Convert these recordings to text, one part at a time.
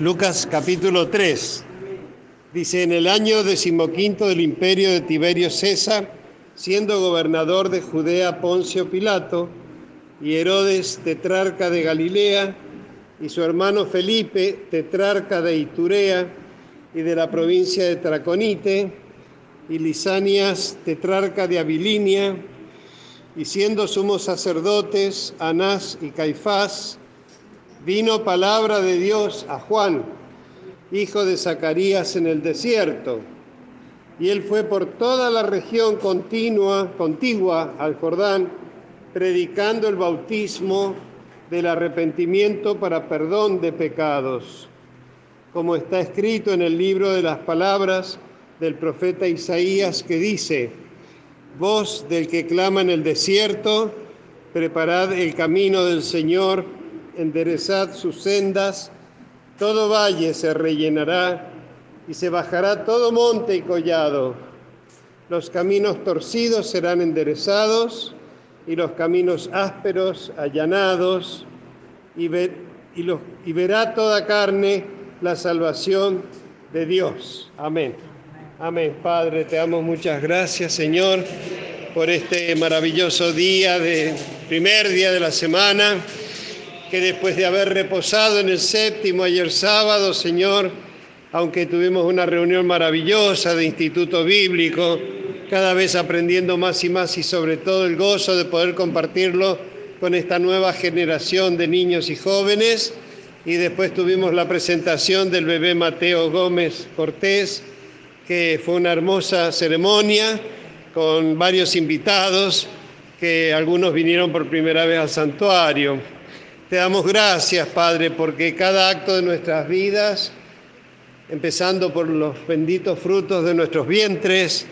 Lucas capítulo 3. Dice, en el año decimoquinto del imperio de Tiberio César, siendo gobernador de Judea Poncio Pilato, y Herodes, tetrarca de Galilea, y su hermano Felipe, tetrarca de Iturea y de la provincia de Traconite, y Lisanias, tetrarca de Abilinia, y siendo sumos sacerdotes, Anás y Caifás, vino palabra de Dios a Juan, hijo de Zacarías en el desierto, y él fue por toda la región continua, contigua al Jordán, predicando el bautismo del arrepentimiento para perdón de pecados, como está escrito en el libro de las palabras del profeta Isaías que dice, voz del que clama en el desierto, preparad el camino del Señor, enderezad sus sendas, todo valle se rellenará y se bajará todo monte y collado. Los caminos torcidos serán enderezados y los caminos ásperos allanados y, y verá toda carne la salvación de Dios. Amén. Amén. Padre, te damos muchas gracias, Señor, por este maravilloso día, de primer día de la semana que después de haber reposado en el séptimo ayer sábado, Señor, aunque tuvimos una reunión maravillosa de Instituto Bíblico, cada vez aprendiendo más y más y sobre todo el gozo de poder compartirlo con esta nueva generación de niños y jóvenes. Y después tuvimos la presentación del bebé Mateo Gómez Cortés, que fue una hermosa ceremonia con varios invitados, que algunos vinieron por primera vez al santuario. Te damos gracias, Padre, porque cada acto de nuestras vidas, empezando por los benditos frutos de nuestros vientres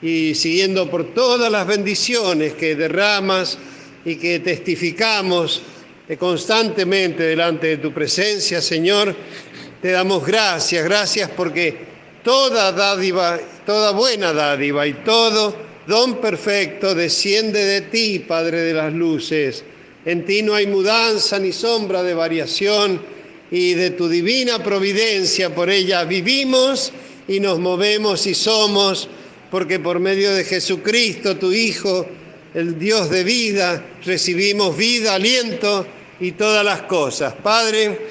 y siguiendo por todas las bendiciones que derramas y que testificamos constantemente delante de tu presencia, Señor, te damos gracias, gracias porque toda dádiva, toda buena dádiva y todo don perfecto desciende de ti, Padre de las luces en ti no hay mudanza ni sombra de variación y de tu divina providencia por ella vivimos y nos movemos y somos, porque por medio de Jesucristo, tu Hijo, el Dios de vida, recibimos vida, aliento y todas las cosas. Padre,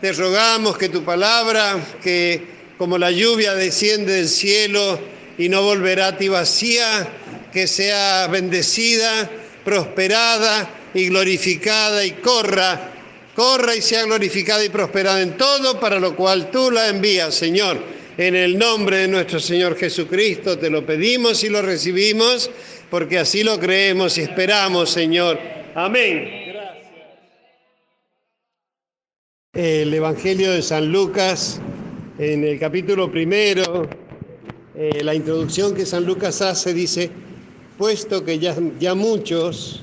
te rogamos que tu palabra, que como la lluvia desciende del cielo y no volverá a ti vacía, que sea bendecida, prosperada, y glorificada y corra, corra y sea glorificada y prosperada en todo, para lo cual tú la envías, Señor. En el nombre de nuestro Señor Jesucristo te lo pedimos y lo recibimos, porque así lo creemos y esperamos, Señor. Amén. El Evangelio de San Lucas, en el capítulo primero, eh, la introducción que San Lucas hace dice, puesto que ya, ya muchos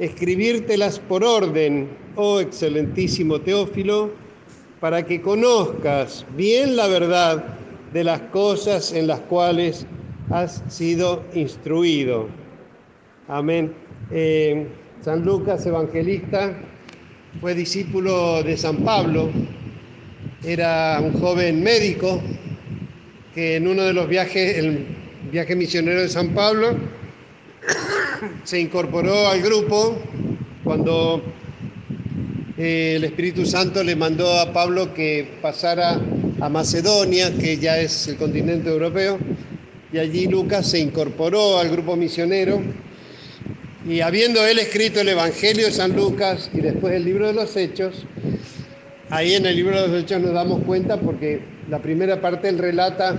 escribírtelas por orden oh excelentísimo Teófilo, para que conozcas bien la verdad de las cosas en las cuales has sido instruido. Amén. Eh, San Lucas, evangelista, fue discípulo de San Pablo, era un joven médico que en uno de los viajes, el viaje misionero de San Pablo, se incorporó al grupo cuando el Espíritu Santo le mandó a Pablo que pasara a Macedonia, que ya es el continente europeo, y allí Lucas se incorporó al grupo misionero. Y habiendo él escrito el Evangelio de San Lucas y después el libro de los Hechos, ahí en el libro de los Hechos nos damos cuenta porque la primera parte él relata,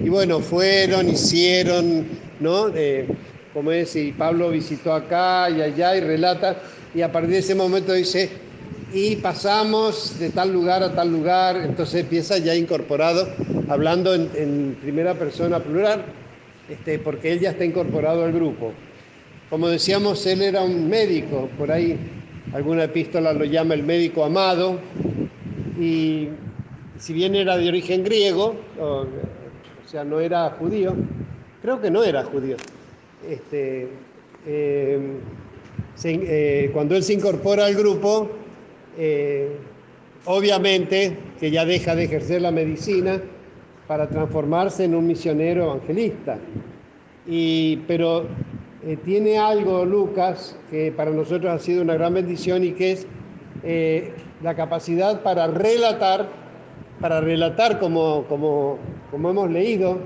y bueno, fueron, hicieron, ¿no? Eh, como es, y Pablo visitó acá y allá y relata, y a partir de ese momento dice, y pasamos de tal lugar a tal lugar, entonces empieza ya incorporado hablando en, primera persona plural, este, porque él ya está incorporado al grupo. Como decíamos, él era un médico, por ahí alguna epístola lo llama el médico amado, y si bien era de origen griego, o, sea, no era judío, creo que no era judío. Este, eh, eh, cuando él se incorpora al grupo, eh, obviamente que ya deja de ejercer la medicina para transformarse en un misionero evangelista. Y, pero tiene algo, Lucas, que para nosotros ha sido una gran bendición y que es la capacidad para relatar, para relatar como, como, como hemos leído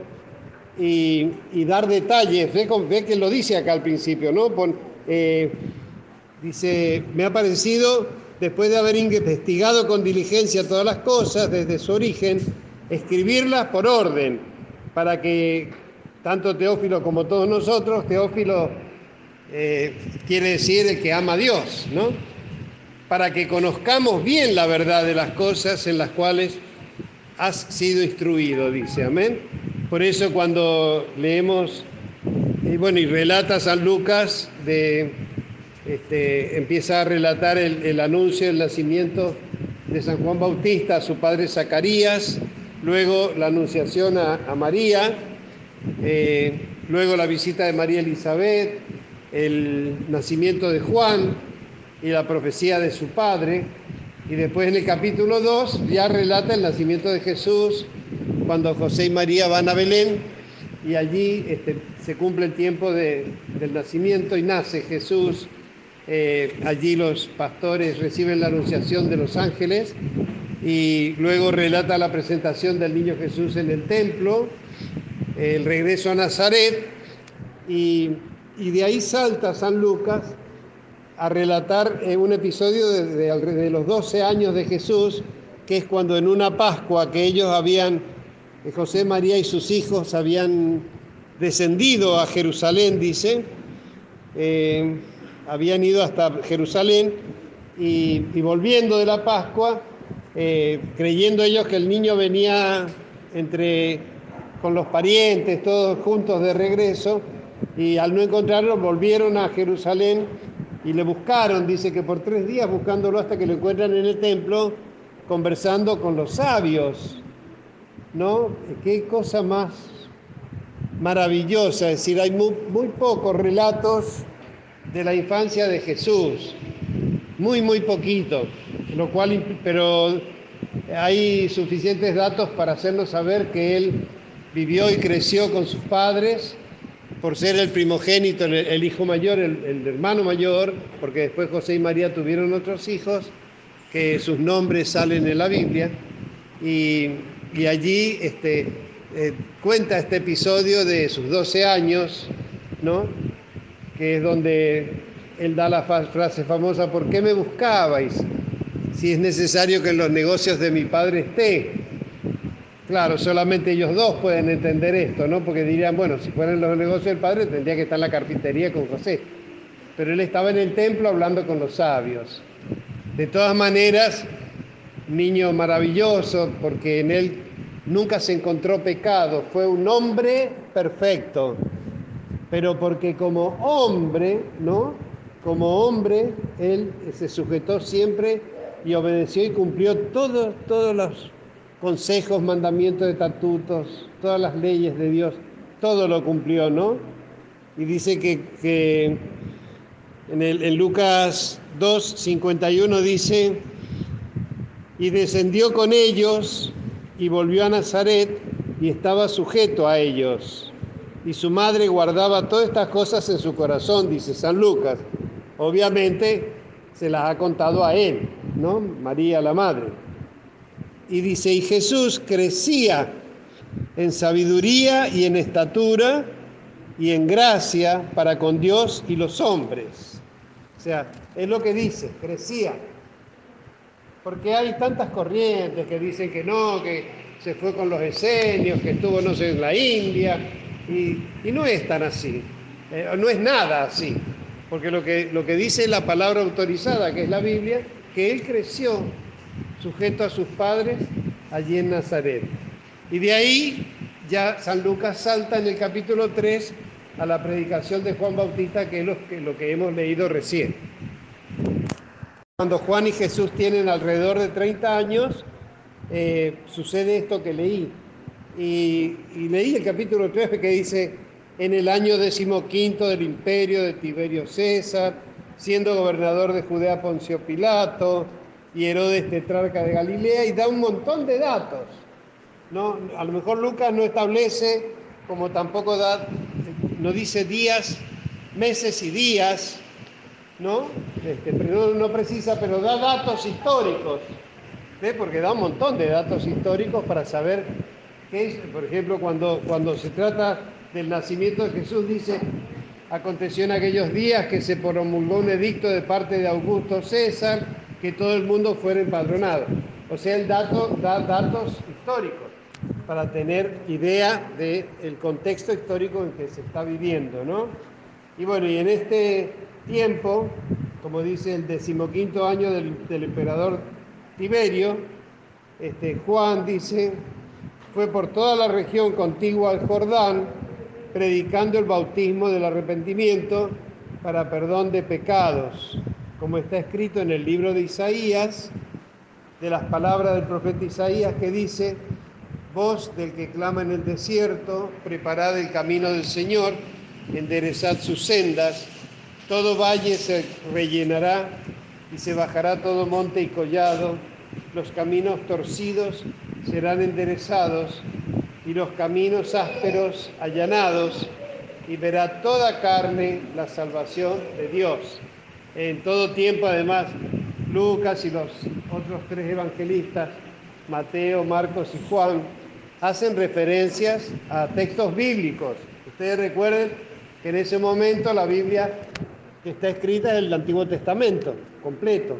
y, dar detalles. Ve, que lo dice acá al principio, ¿no? dice, me ha parecido después de haber investigado con diligencia todas las cosas desde su origen, escribirlas por orden, para que tanto Teófilo como todos nosotros, Teófilo eh, quiere decir el que ama a Dios, ¿no? Para que conozcamos bien la verdad de las cosas en las cuales has sido instruido, dice, amén. Por eso cuando leemos, y bueno, y relata San Lucas de este, empieza a relatar el, anuncio del nacimiento de San Juan Bautista a su padre Zacarías, luego la anunciación a, María, eh, luego la visita de María Elizabeth, el nacimiento de Juan y la profecía de su padre. Y después en el capítulo 2 ya relata el nacimiento de Jesús cuando José y María van a Belén y allí este, se cumple el tiempo del nacimiento y nace Jesús. Eh, allí los pastores reciben la anunciación de los ángeles y luego relata la presentación del niño Jesús en el templo, el regreso a Nazaret y, de ahí salta San Lucas a relatar eh, un episodio de, de, los 12 años de Jesús, que es cuando en una Pascua que ellos habían, José, María y sus hijos habían descendido a Jerusalén, dice, habían ido hasta Jerusalén y, volviendo de la Pascua, eh, creyendo ellos que el niño venía entre con los parientes, todos juntos de regreso, y al no encontrarlo volvieron a Jerusalén y le buscaron, dice que por tres días buscándolo hasta que lo encuentran en el templo, conversando con los sabios. ¿No? Qué cosa más maravillosa, es decir, hay muy, pocos relatos de la infancia de Jesús, muy, muy poquito, lo cual, pero hay suficientes datos para hacernos saber que él vivió y creció con sus padres, por ser el primogénito, el, hijo mayor, el, hermano mayor, porque después José y María tuvieron otros hijos, que sus nombres salen en la Biblia, y, allí este, eh, cuenta este episodio de sus 12 años, ¿no? que es donde él da la frase famosa, ¿por qué me buscabais? Si es necesario que en los negocios de mi padre esté. Claro, solamente ellos dos pueden entender esto, ¿no? Porque dirían, bueno, si fueran los negocios del padre tendría que estar en la carpintería con José. Pero él estaba en el templo hablando con los sabios. De todas maneras, niño maravilloso, porque en él nunca se encontró pecado, fue un hombre perfecto, pero porque como hombre, ¿no? Como hombre, él se sujetó siempre y obedeció y cumplió todos, todos los consejos, mandamientos, estatutos, todas las leyes de Dios, todo lo cumplió, ¿no? Y dice que, en, el, en Lucas 2, 51 dice, y descendió con ellos y volvió a Nazaret y estaba sujeto a ellos y su madre guardaba todas estas cosas en su corazón, dice San Lucas. Obviamente se las ha contado a él, ¿no? María la madre. Y dice, y Jesús crecía en sabiduría y en estatura y en gracia para con Dios y los hombres. O sea, es lo que dice, crecía. Porque hay tantas corrientes que dicen que no, que se fue con los esenios, que estuvo, no sé, en la India, y, no es tan así, eh, no es nada así, porque lo que, lo que dice la palabra autorizada, que es la Biblia, que él creció sujeto a sus padres allí en Nazaret. Y de ahí ya San Lucas salta en el capítulo 3 a la predicación de Juan Bautista, que es lo que, lo que hemos leído recién. Cuando Juan y Jesús tienen alrededor de 30 años, eh, sucede esto que leí. Y, y, leí el capítulo 3 que dice, en el año decimoquinto del imperio de Tiberio César, siendo gobernador de Judea Poncio Pilato y Herodes tetrarca de Galilea, y da un montón de datos. ¿no? A lo mejor Lucas no establece, como tampoco da, no dice días, meses y días, ¿no? Este, no, precisa, pero da datos históricos, ¿ve? porque da un montón de datos históricos para saber qué es, por ejemplo, cuando, cuando se trata del nacimiento de Jesús, dice, aconteció en aquellos días que se promulgó un edicto de parte de Augusto César, que todo el mundo fuera empadronado. O sea, el dato da datos históricos para tener idea del contexto histórico en que se está viviendo, ¿no? Y bueno, y en este tiempo, como dice el decimoquinto año del, emperador Tiberio, este, Juan dice, fue por toda la región contigua al Jordán, predicando el bautismo del arrepentimiento para perdón de pecados, como está escrito en el libro de Isaías, de las palabras del profeta Isaías que dice, voz del que clama en el desierto, preparad el camino del Señor, enderezad sus sendas, todo valle se rellenará y se bajará todo monte y collado, los caminos torcidos serán enderezados y los caminos ásperos allanados, y verá toda carne la salvación de Dios. En todo tiempo, además, Lucas y los otros tres evangelistas, Mateo, Marcos y Juan, hacen referencias a textos bíblicos. Ustedes recuerden que en ese momento la Biblia que está escrita es el Antiguo Testamento, completo.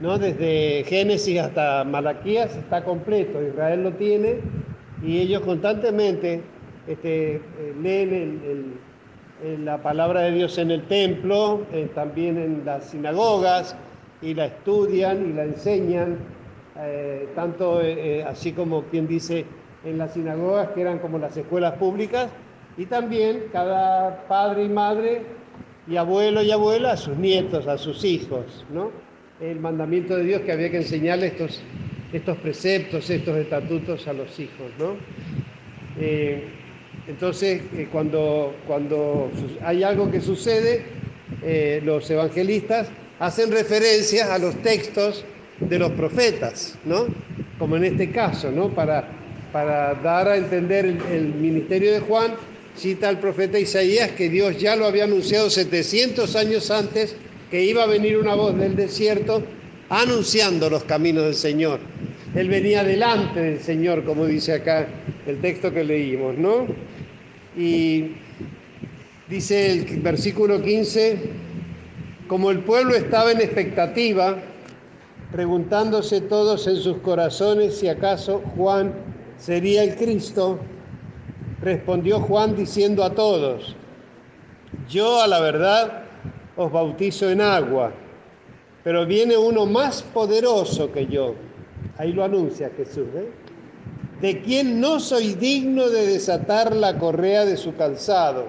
¿no? Desde Génesis hasta Malaquías está completo, Israel lo tiene y ellos constantemente este, eh, leen la palabra de Dios en el templo, eh, también en las sinagogas, y la estudian y la enseñan eh, tanto así como quien dice en las sinagogas, que eran como las escuelas públicas, y también cada padre y madre y abuelo y abuela a sus nietos, a sus hijos, ¿no? El mandamiento de Dios que había que enseñarle estos, estos preceptos, estos estatutos a los hijos, ¿no? entonces, cuando, cuando hay algo que sucede, los evangelistas hacen referencia a los textos de los profetas, ¿no? Como en este caso, ¿no? Para, para dar a entender el, ministerio de Juan, cita al profeta Isaías que Dios ya lo había anunciado 700 años antes, que iba a venir una voz del desierto anunciando los caminos del Señor. Él venía delante del Señor, como dice acá el texto que leímos, ¿no? Y dice el versículo 15, como el pueblo estaba en expectativa, preguntándose todos en sus corazones si acaso Juan sería el Cristo, respondió Juan diciendo a todos, yo a la verdad os bautizo en agua, pero viene uno más poderoso que yo. Ahí lo anuncia Jesús, ¿eh? de quien no soy digno de desatar la correa de su calzado.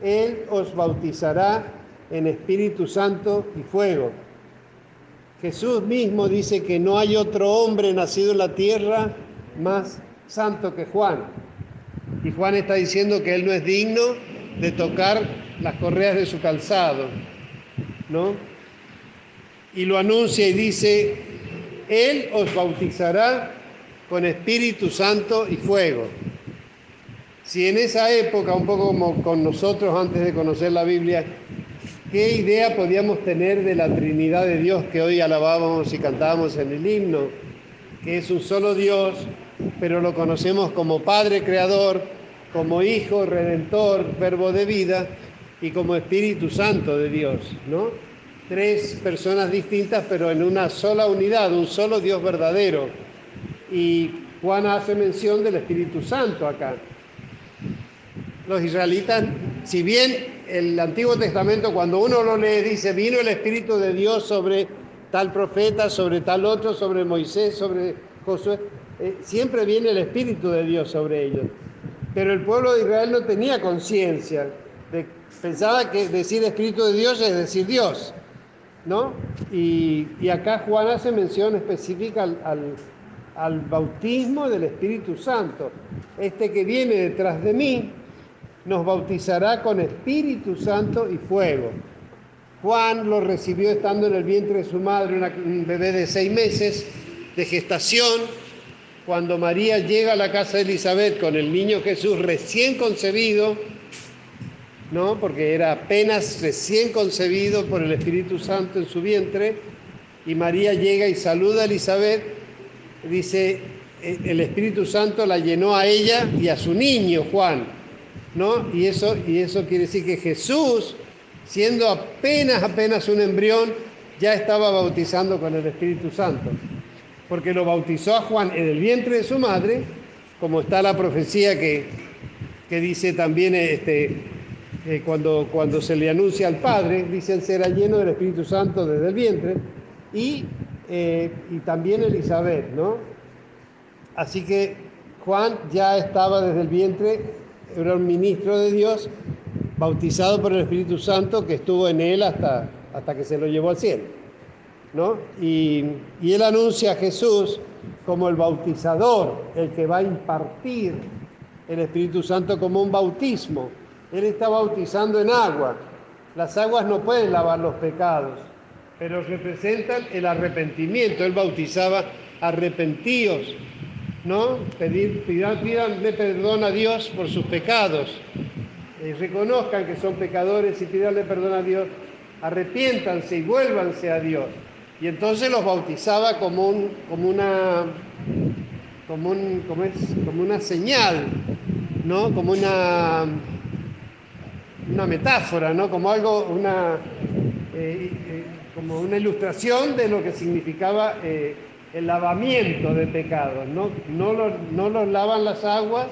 Él os bautizará en Espíritu Santo y fuego. Jesús mismo dice que no hay otro hombre nacido en la tierra más santo que Juan. Y Juan está diciendo que él no es digno de tocar las correas de su calzado, ¿no? Y lo anuncia y dice, Él os bautizará con Espíritu Santo y fuego. Si en esa época, un poco como con nosotros antes de conocer la Biblia, ¿Qué idea podíamos tener de la Trinidad de Dios que hoy alabábamos y cantábamos en el himno? Que es un solo Dios, pero lo conocemos como Padre Creador, como Hijo Redentor, Verbo de vida y como Espíritu Santo de Dios, ¿no? Tres personas distintas, pero en una sola unidad, un solo Dios verdadero. Y Juan hace mención del Espíritu Santo acá. Los israelitas, si bien el Antiguo Testamento, cuando uno lo lee, dice, vino el Espíritu de Dios sobre tal profeta, sobre tal otro, sobre Moisés, sobre Josué. eh, siempre viene el Espíritu de Dios sobre ellos. Pero el pueblo de Israel no tenía conciencia, pensaba que decir Espíritu de Dios es decir Dios, ¿no? Y, acá Juan hace mención específica al, al bautismo del Espíritu Santo. Este que viene detrás de mí nos bautizará con Espíritu Santo y fuego. Juan lo recibió estando en el vientre de su madre, un bebé de seis meses de gestación, cuando María llega a la casa de Elizabeth con el niño Jesús recién concebido, ¿no? porque era apenas recién concebido por el Espíritu Santo en su vientre, y María llega y saluda a Elizabeth, dice, e, el Espíritu Santo la llenó a ella y a su niño, Juan, ¿no? Y eso, y eso quiere decir que Jesús, siendo apenas, apenas un embrión, ya estaba bautizando con el Espíritu Santo porque lo bautizó a Juan en el vientre de su madre, como está la profecía que, que dice también este, eh, cuando, cuando se le anuncia al Padre, dicen será lleno del Espíritu Santo desde el vientre, y, eh, y también Elizabeth, ¿no? Así que Juan ya estaba desde el vientre, era un ministro de Dios, bautizado por el Espíritu Santo que estuvo en él hasta, hasta que se lo llevó al cielo. Y, él anuncia a Jesús como el bautizador, el que va a impartir el Espíritu Santo como un bautismo. Él está bautizando en agua. Las aguas no pueden lavar los pecados, pero representan el arrepentimiento. Él bautizaba arrepentidos, ¿no? Pedir, pídanle perdón a Dios por sus pecados. Eh, reconozcan que son pecadores y pídanle perdón a Dios. Arrepiéntanse y vuélvanse a Dios. Y entonces los bautizaba como, un, como, una, como, un, como, es, como una señal, ¿no? como una, una metáfora, ¿no? como algo, una, eh, eh, como una ilustración de lo que significaba eh, el lavamiento de pecados. ¿no? No, no los lavan las aguas,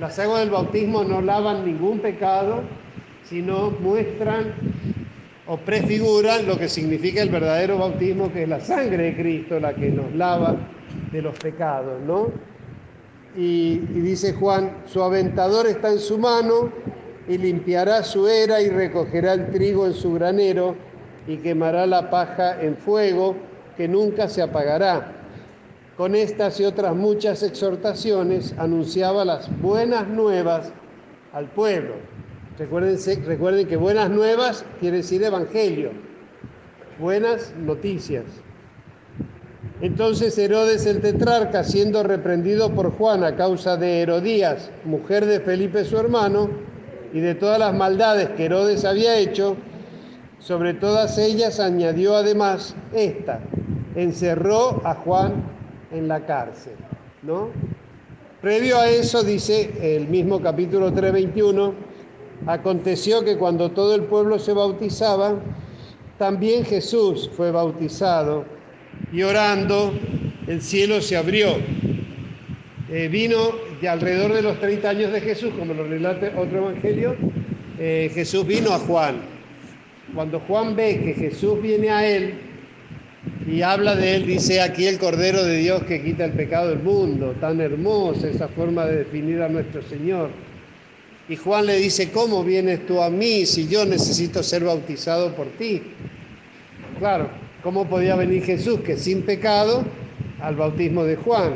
las aguas del bautismo no lavan ningún pecado, sino muestran o prefiguran lo que significa el verdadero bautismo, que es la sangre de Cristo, la que nos lava de los pecados, ¿no? Y, dice Juan, su aventador está en su mano y limpiará su era y recogerá el trigo en su granero y quemará la paja en fuego que nunca se apagará. Con estas y otras muchas exhortaciones anunciaba las buenas nuevas al pueblo. Recuerden, que buenas nuevas quiere decir evangelio, buenas noticias. Entonces Herodes el tetrarca, siendo reprendido por Juan a causa de Herodías, mujer de Felipe su hermano, y de todas las maldades que Herodes había hecho, sobre todas ellas añadió además esta, encerró a Juan en la cárcel, ¿no? Previo a eso dice el mismo capítulo 3:21 Aconteció que cuando todo el pueblo se bautizaba, también Jesús fue bautizado y orando el cielo se abrió. Eh, vino de alrededor de los 30 años de Jesús, como lo relata otro evangelio, eh, Jesús vino a Juan. Cuando Juan ve que Jesús viene a él y habla de él, dice aquí el Cordero de Dios que quita el pecado del mundo, tan hermosa esa forma de definir a nuestro Señor. Y Juan le dice, ¿cómo vienes tú a mí si yo necesito ser bautizado por ti? Claro, ¿cómo podía venir Jesús que sin pecado al bautismo de Juan?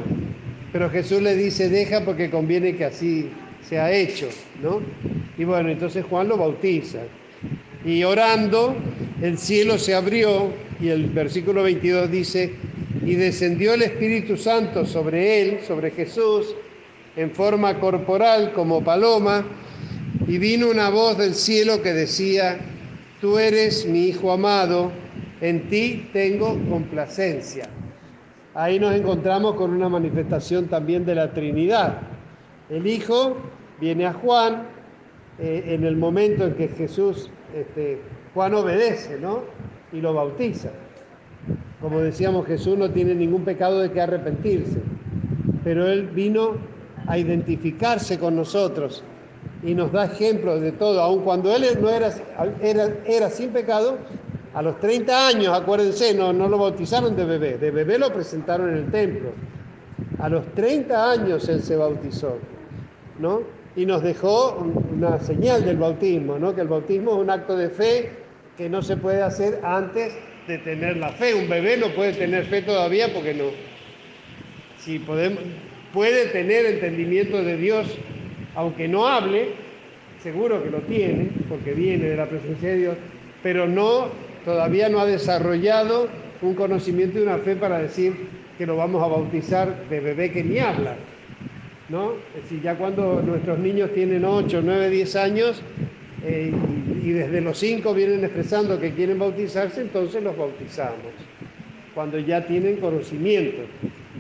Pero Jesús le dice, deja porque conviene que así sea hecho, ¿no? Y bueno, entonces Juan lo bautiza. Y orando, el cielo se abrió y el versículo 22 dice, y descendió el Espíritu Santo sobre él, sobre Jesús, en forma corporal como paloma, y vino una voz del cielo que decía, tú eres mi Hijo amado, en ti tengo complacencia. Ahí nos encontramos con una manifestación también de la Trinidad. El Hijo viene a Juan eh, en el momento en que Jesús, este, Juan obedece, ¿no? Y lo bautiza. Como decíamos, Jesús no tiene ningún pecado de que arrepentirse, pero Él vino a identificarse con nosotros y nos da ejemplos de todo, aun cuando él no era, era, era sin pecado, a los 30 años, acuérdense, no, no lo bautizaron de bebé, de bebé lo presentaron en el templo. A los 30 años él se bautizó, ¿no? Y nos dejó una señal del bautismo, ¿no? Que el bautismo es un acto de fe que no se puede hacer antes de tener la fe. Un bebé no puede tener fe todavía porque no. Si podemos, puede tener entendimiento de Dios, aunque no hable, seguro que lo tiene, porque viene de la presencia de Dios, pero no, todavía no ha desarrollado un conocimiento y una fe para decir que lo vamos a bautizar de bebé que ni habla. ¿No? Es decir, ya cuando nuestros niños tienen 8, 9, 10 años eh, y, desde los 5 vienen expresando que quieren bautizarse, entonces los bautizamos. Cuando ya tienen conocimiento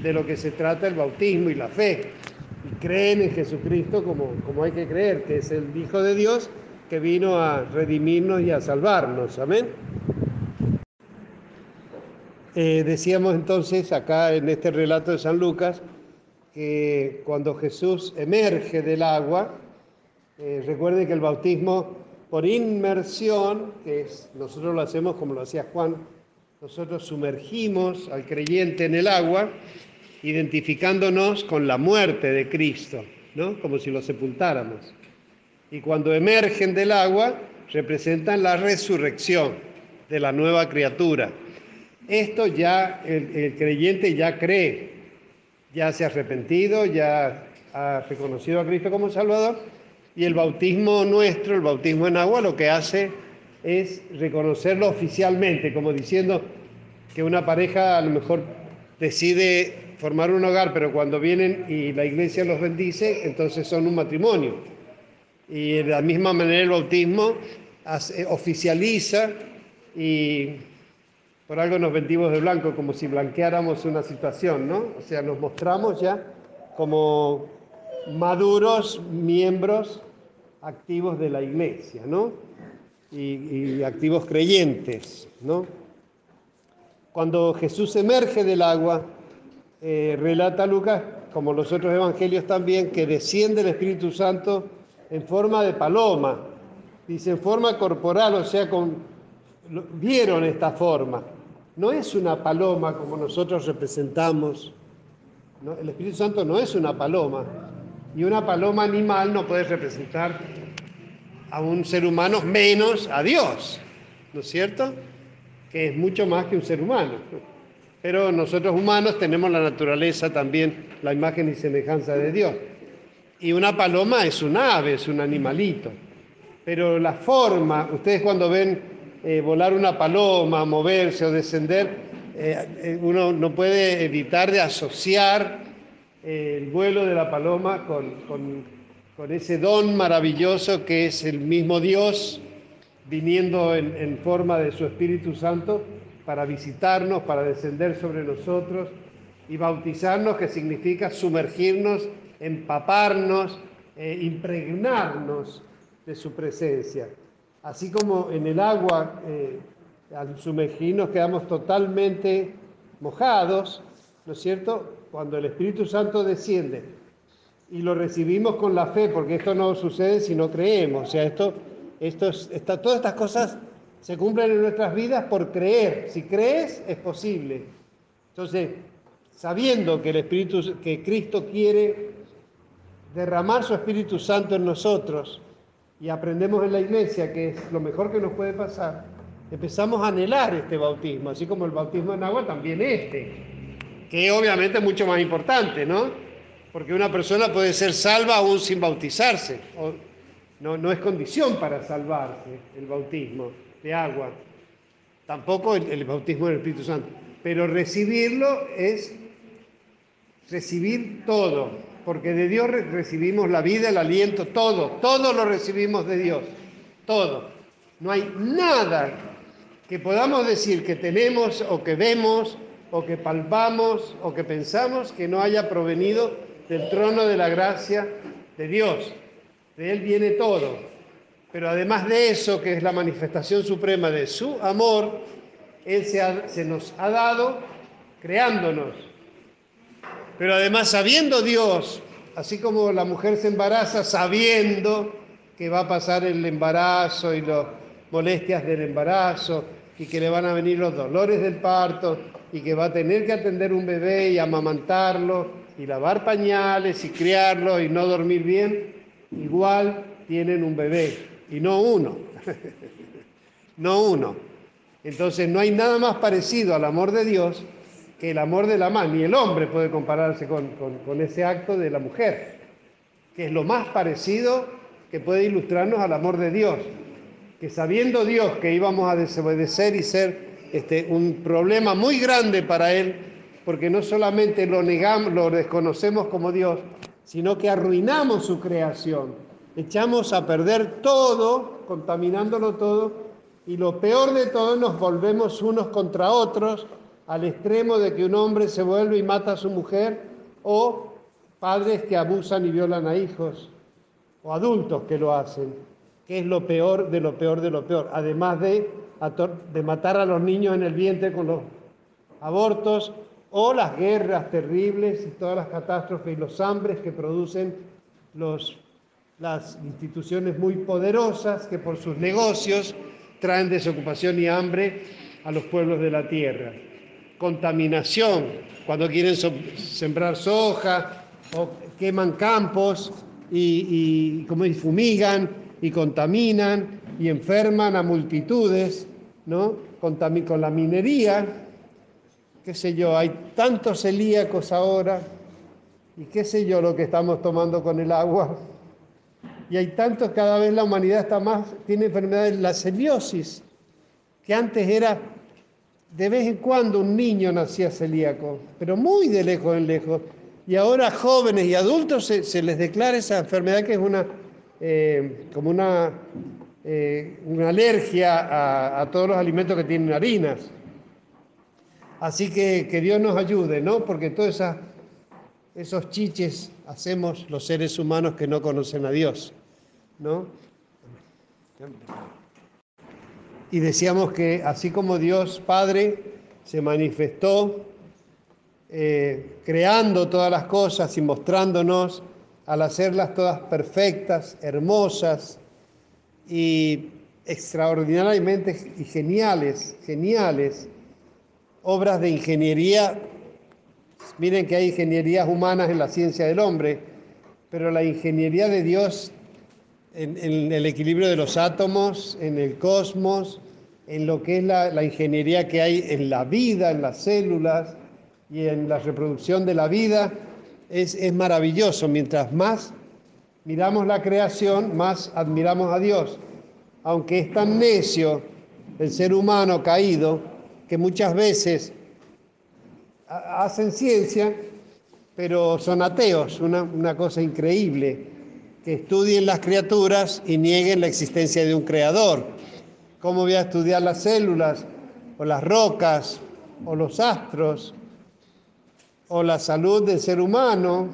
de lo que se trata el bautismo y la fe y creen en Jesucristo como, como hay que creer, que es el Hijo de Dios que vino a redimirnos y a salvarnos. Amén. Eh, decíamos entonces acá en este relato de San Lucas que cuando Jesús emerge del agua, eh, recuerden que el bautismo por inmersión, que es, nosotros lo hacemos como lo hacía Juan, nosotros sumergimos al creyente en el agua, identificándonos con la muerte de Cristo, ¿no? como si lo sepultáramos. Y cuando emergen del agua, representan la resurrección de la nueva criatura. Esto ya el, el, creyente ya cree, ya se ha arrepentido, ya ha reconocido a Cristo como Salvador y el bautismo nuestro, el bautismo en agua, lo que hace es reconocerlo oficialmente, como diciendo que una pareja a lo mejor decide formar un hogar, pero cuando vienen y la iglesia los bendice, entonces son un matrimonio. Y de la misma manera el bautismo oficializa y por algo nos vendimos de blanco, como si blanqueáramos una situación, ¿no? O sea, nos mostramos ya como maduros miembros activos de la iglesia, ¿no? Y, activos creyentes, ¿no? Cuando Jesús emerge del agua, eh, relata Lucas, como los otros evangelios también, que desciende el Espíritu Santo en forma de paloma, dice en forma corporal, o sea, vieron esta forma. No es una paloma como nosotros representamos. El Espíritu Santo no es una paloma. Y una paloma animal no puede representar a un ser humano menos a Dios. ¿No es cierto? Que es mucho más que un ser humano. Pero nosotros humanos tenemos la naturaleza también, la imagen y semejanza de Dios. Y una paloma es un ave, es un animalito. Pero la forma, ustedes cuando ven eh, volar una paloma, moverse o descender, eh, uno no puede evitar de asociar eh, el vuelo de la paloma con, con, ese don maravilloso que es el mismo Dios viniendo en, en forma de su Espíritu Santo para visitarnos, para descender sobre nosotros y bautizarnos, que significa sumergirnos, empaparnos, impregnarnos de su presencia. Así como en el agua, eh, al sumergirnos quedamos totalmente mojados, ¿no es cierto? Cuando el Espíritu Santo desciende y lo recibimos con la fe, porque esto no sucede si no creemos, o sea, esto, esto está, todas estas cosas se cumplen en nuestras vidas por creer. Si crees, es posible. Entonces, sabiendo que el Espíritu, que Cristo quiere derramar su Espíritu Santo en nosotros, y aprendemos en la iglesia que es lo mejor que nos puede pasar, empezamos a anhelar este bautismo, así como el bautismo en agua, también este, que obviamente es mucho más importante, ¿no? Porque una persona puede ser salva aún sin bautizarse, no, no es condición para salvarse el bautismo de agua, tampoco el, el bautismo del Espíritu Santo, pero recibirlo es recibir todo, porque de Dios recibimos la vida, el aliento, todo, todo lo recibimos de Dios, todo. No hay nada que podamos decir que tenemos o que vemos o que palpamos o que pensamos que no haya provenido del trono de la gracia de Dios. De Él viene todo. Pero además de eso, que es la manifestación suprema de su amor, Él se, se nos ha dado creándonos pero además sabiendo Dios, así como la mujer se embaraza sabiendo que va a pasar el embarazo y las molestias del embarazo y que le van a venir los dolores del parto y que va a tener que atender un bebé y amamantarlo y lavar pañales y criarlos y no dormir bien, igual tienen un bebé y no uno, no uno. Entonces no hay nada más parecido al amor de Dios que el amor de la mamá, ni el hombre puede compararse con, con ese acto de la mujer, que es lo más parecido que puede ilustrarnos al amor de Dios, que sabiendo Dios que íbamos a desobedecer y ser este, un problema muy grande para Él, porque no solamente lo negamos, lo desconocemos como Dios, sino que arruinamos su creación, echamos a perder todo, contaminándolo todo, y lo peor de todo nos volvemos unos contra otros, al extremo de que un hombre se vuelve y mata a su mujer, o padres que abusan y violan a hijos, o adultos que lo hacen, que es lo peor de lo peor de lo peor, además de, matar a los niños en el vientre con los abortos o las guerras terribles y todas las catástrofes y los hambres que producen las instituciones muy poderosas que por sus negocios traen desocupación y hambre a los pueblos de la tierra. Contaminación, cuando quieren sembrar soja o queman campos y, como fumigan y contaminan y enferman a multitudes, ¿no? Con, con la minería, qué sé yo, hay tantos celíacos ahora y qué sé yo lo que estamos tomando con el agua. Y hay tantos, cada vez la humanidad está más, tiene enfermedades, la celiosis, que antes era de vez en cuando un niño nacía celíaco, pero muy de lejos en lejos. Y ahora jóvenes y adultos se, les declara esa enfermedad que es una, eh, como una, eh, una alergia a, todos los alimentos que tienen harinas. Así que que Dios nos ayude, ¿no? Porque todos esos chiches hacemos los seres humanos que no conocen a Dios, ¿no? Y decíamos que así como Dios Padre se manifestó eh, creando todas las cosas y mostrándonos al hacerlas todas perfectas, hermosas y extraordinariamente y geniales, geniales, obras de ingeniería. Miren que hay ingenierías humanas en la ciencia del hombre, pero la ingeniería de Dios en, el equilibrio de los átomos, en el cosmos, en lo que es la ingeniería que hay en la vida, en las células, y en la reproducción de la vida es, maravilloso. Mientras más miramos la creación, más admiramos a Dios. Aunque es tan necio el ser humano caído que muchas veces hacen ciencia, pero son ateos, una, cosa increíble, estudien las criaturas y nieguen la existencia de un creador. ¿Cómo voy a estudiar las células o las rocas o los astros o la salud del ser humano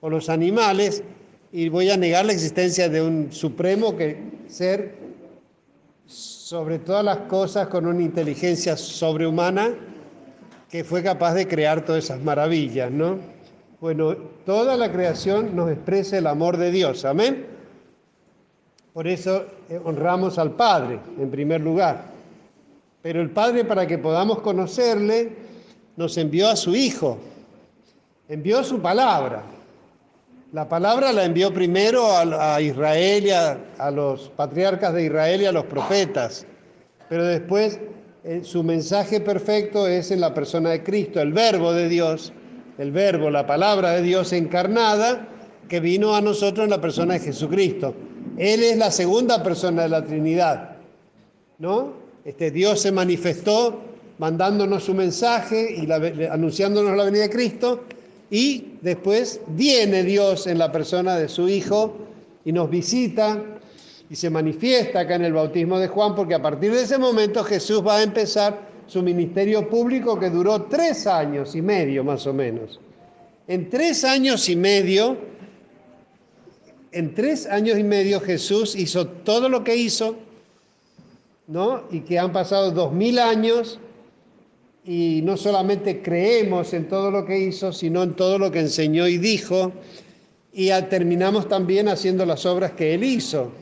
o los animales y voy a negar la existencia de un supremo que ser sobre todas las cosas con una inteligencia sobrehumana que fue capaz de crear todas esas maravillas, ¿no? Bueno, toda la creación nos expresa el amor de Dios, amén. Por eso eh, honramos al Padre en primer lugar. Pero el Padre para que podamos conocerle nos envió a su Hijo, envió su palabra. La palabra la envió primero a, Israel y a, los patriarcas de Israel y a los profetas, pero después eh, su mensaje perfecto es en la persona de Cristo, el verbo de Dios, el verbo, la palabra de Dios encarnada, que vino a nosotros en la persona de Jesucristo. Él es la segunda persona de la Trinidad, ¿no? Este Dios se manifestó mandándonos su mensaje y anunciándonos la venida de Cristo, y después viene Dios en la persona de su Hijo y nos visita y se manifiesta acá en el bautismo de Juan, porque a partir de ese momento Jesús va a empezar su ministerio público que duró tres años y medio más o menos. En tres años y medio, en tres años y medio Jesús hizo todo lo que hizo, ¿no? Y que han pasado dos mil años y no solamente creemos en todo lo que hizo, sino en todo lo que enseñó y dijo, y terminamos también haciendo las obras que Él hizo,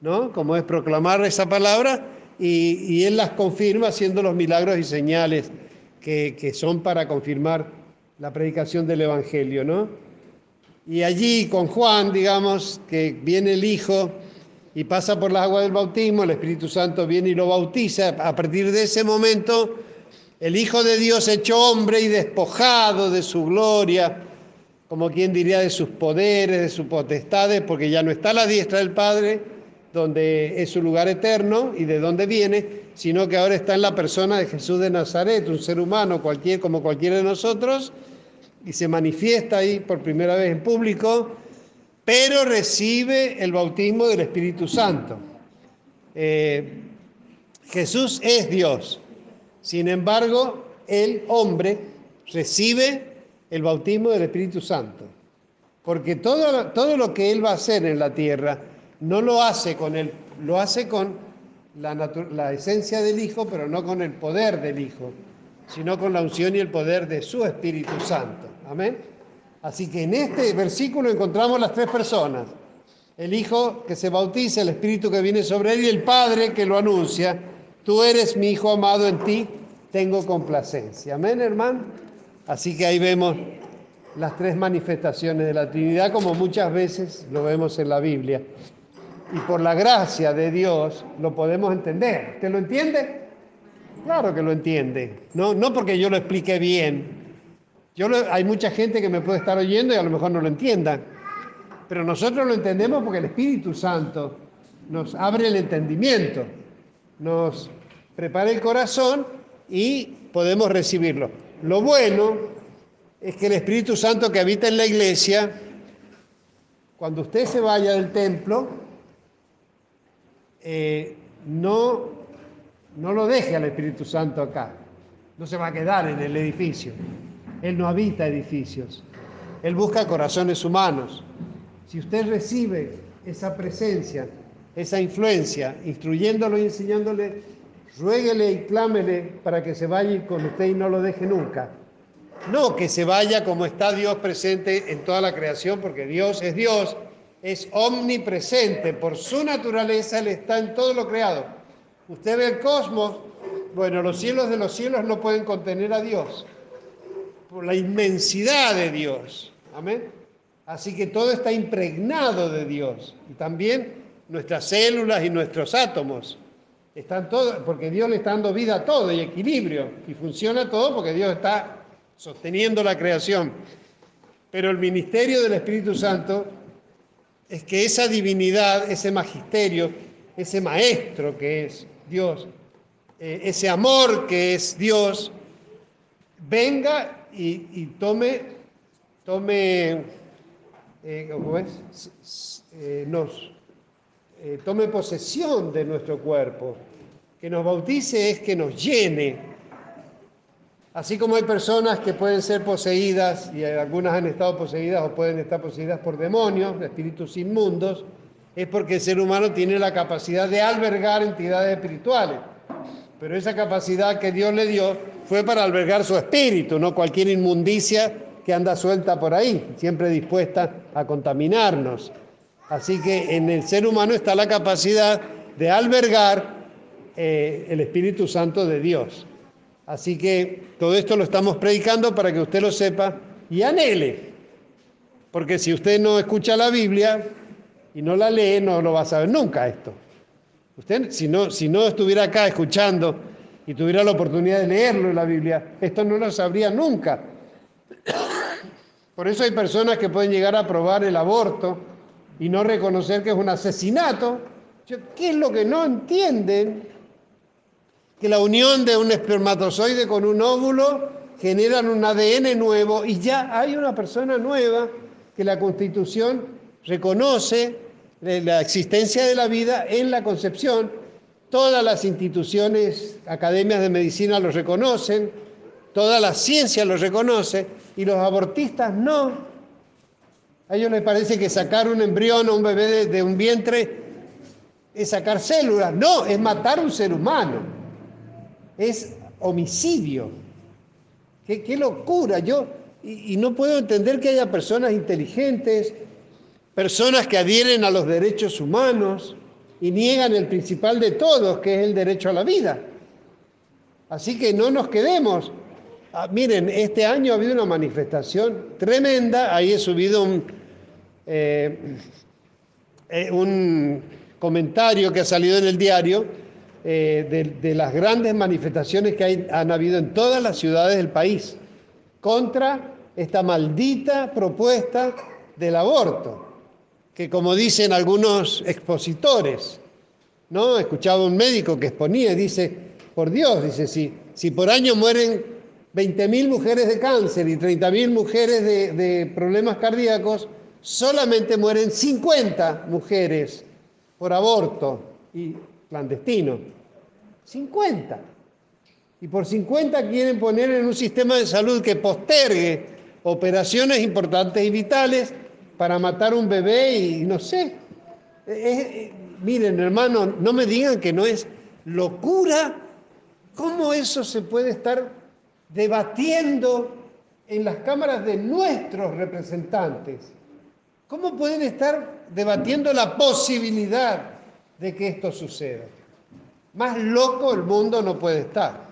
¿no? Como es proclamar esa palabra, y, Él las confirma haciendo los milagros y señales que, son para confirmar la predicación del Evangelio, ¿no? Y allí con Juan, digamos, que viene el Hijo y pasa por las aguas del bautismo, el Espíritu Santo viene y lo bautiza. A partir de ese momento, el Hijo de Dios hecho hombre y despojado de su gloria, como quien diría de sus poderes, de sus potestades, porque ya no está la diestra del Padre, donde es su lugar eterno y de dónde viene, sino que ahora está en la persona de Jesús de Nazaret, un ser humano cualquier, como cualquiera de nosotros, y se manifiesta ahí por primera vez en público, pero recibe el bautismo del Espíritu Santo. Eh, Jesús es Dios, sin embargo, el hombre recibe el bautismo del Espíritu Santo, porque todo, todo lo que Él va a hacer en la tierra, no lo hace con el, lo hace con la, la esencia del Hijo, pero no con el poder del Hijo, sino con la unción y el poder de su Espíritu Santo. Amén. Así que en este versículo encontramos las tres personas. El Hijo que se bautiza, el Espíritu que viene sobre él y el Padre que lo anuncia. Tú eres mi Hijo amado, en ti tengo complacencia. Amén, hermano. Así que ahí vemos las tres manifestaciones de la Trinidad como muchas veces lo vemos en la Biblia y por la gracia de Dios lo podemos entender. ¿Usted lo entiende? Claro que lo entiende. No, no porque yo lo explique bien. Yo hay mucha gente que me puede estar oyendo y a lo mejor no lo entienda. Pero nosotros lo entendemos porque el Espíritu Santo nos abre el entendimiento, nos prepara el corazón y podemos recibirlo. Lo bueno es que el Espíritu Santo que habita en la iglesia, cuando usted se vaya del templo, eh, no, no lo deje al Espíritu Santo acá. No se va a quedar en el edificio. Él no habita edificios. Él busca corazones humanos. Si usted recibe esa presencia, esa influencia, instruyéndolo y enseñándole, ruéguele y clámele para que se vaya con usted y no lo deje nunca. No que se vaya como está Dios presente en toda la creación, porque Dios es Dios es omnipresente. Por su naturaleza, Él está en todo lo creado. Usted ve el cosmos, bueno, los cielos de los cielos no pueden contener a Dios, por la inmensidad de Dios. Amén. Así que todo está impregnado de Dios. Y también nuestras células y nuestros átomos. Están todos, porque Dios le está dando vida a todo y equilibrio. Y funciona todo porque Dios está sosteniendo la creación. Pero el ministerio del Espíritu Santo es que esa divinidad, ese magisterio, ese maestro que es Dios, eh, ese amor que es Dios, venga y, tome, tome, eh, ¿cómo es? Eh, nos tome posesión de nuestro cuerpo. Que nos bautice es que nos llene Así como hay personas que pueden ser poseídas, y algunas han estado poseídas o pueden estar poseídas por demonios, espíritus inmundos, es porque el ser humano tiene la capacidad de albergar entidades espirituales. Pero esa capacidad que Dios le dio fue para albergar su espíritu, no cualquier inmundicia que anda suelta por ahí, siempre dispuesta a contaminarnos. Así que en el ser humano está la capacidad de albergar eh, el Espíritu Santo de Dios. Así que todo esto lo estamos predicando para que usted lo sepa y anhele. Porque si usted no escucha la Biblia y no la lee, no lo va a saber nunca esto. Usted, si no, si no estuviera acá escuchando y tuviera la oportunidad de leerlo en la Biblia, esto no lo sabría nunca. Por eso hay personas que pueden llegar a aprobar el aborto y no reconocer que es un asesinato. ¿Qué es lo que no entienden? Que la unión de un espermatozoide con un óvulo generan un ADN nuevo y ya hay una persona nueva que la Constitución reconoce la existencia de la vida en la concepción. Todas las instituciones, academias de medicina lo reconocen, toda la ciencia lo reconoce y los abortistas no. A ellos les parece que sacar un embrión o un bebé de, de un vientre es sacar células. No, es matar un ser humano es homicidio. Qué, locura. Yo, y, no puedo entender que haya personas inteligentes, personas que adhieren a los derechos humanos y niegan el principal de todos, que es el derecho a la vida. Así que no nos quedemos Ah, miren, este año ha habido una manifestación tremenda, ahí he subido un, eh, eh, un comentario que ha salido en el diario eh, de, las grandes manifestaciones que han habido en todas las ciudades del país contra esta maldita propuesta del aborto, que como dicen algunos expositores, ¿no? Escuchaba un médico que exponía y dice, por Dios, dice, si, si por año mueren 20.000 mujeres de cáncer y 30.000 mujeres de, de problemas cardíacos, solamente mueren 50 mujeres por aborto y clandestino. 50. Y por 50 quieren poner en un sistema de salud que postergue operaciones importantes y vitales para matar un bebé y no sé. miren, hermano, no me digan que no es locura. ¿Cómo eso se puede estar debatiendo en las cámaras de nuestros representantes? ¿Cómo pueden estar debatiendo la posibilidad de que esto suceda? Más loco el mundo no puede estar.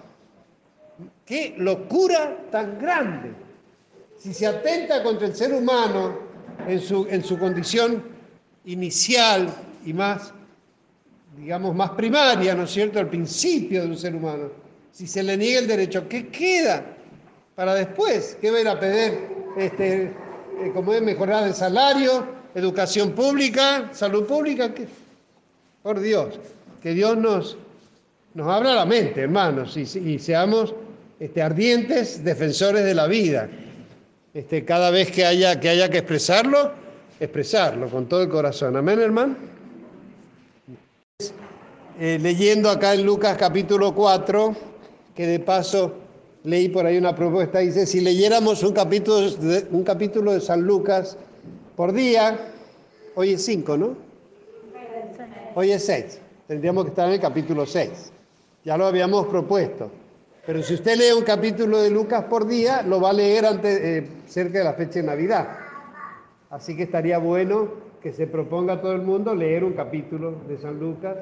Qué locura tan grande. Si se atenta contra el ser humano en su, en su condición inicial y más, digamos, más primaria, ¿no es cierto?, al principio de un ser humano. Si se le niega el derecho, ¿qué queda para después? ¿Qué va a ir a pedir? Este, eh, como es mejorar el salario, educación pública, salud pública. Por Dios, que Dios nos, nos abra la mente, hermanos, y, seamos este, ardientes defensores de la vida. Este, cada vez que haya, que haya que expresarlo, expresarlo con todo el corazón. Amén, hermano. Eh, leyendo acá en Lucas capítulo 4, que de paso leí por ahí una propuesta, dice, si leyéramos un capítulo de, un capítulo de San Lucas por día, hoy es 5, ¿no? Hoy es 6. Tendríamos que estar en el capítulo 6. Ya lo habíamos propuesto. Pero si usted lee un capítulo de Lucas por día, lo va a leer antes, eh, cerca de la fecha de Navidad. Así que estaría bueno que se proponga a todo el mundo leer un capítulo de San Lucas.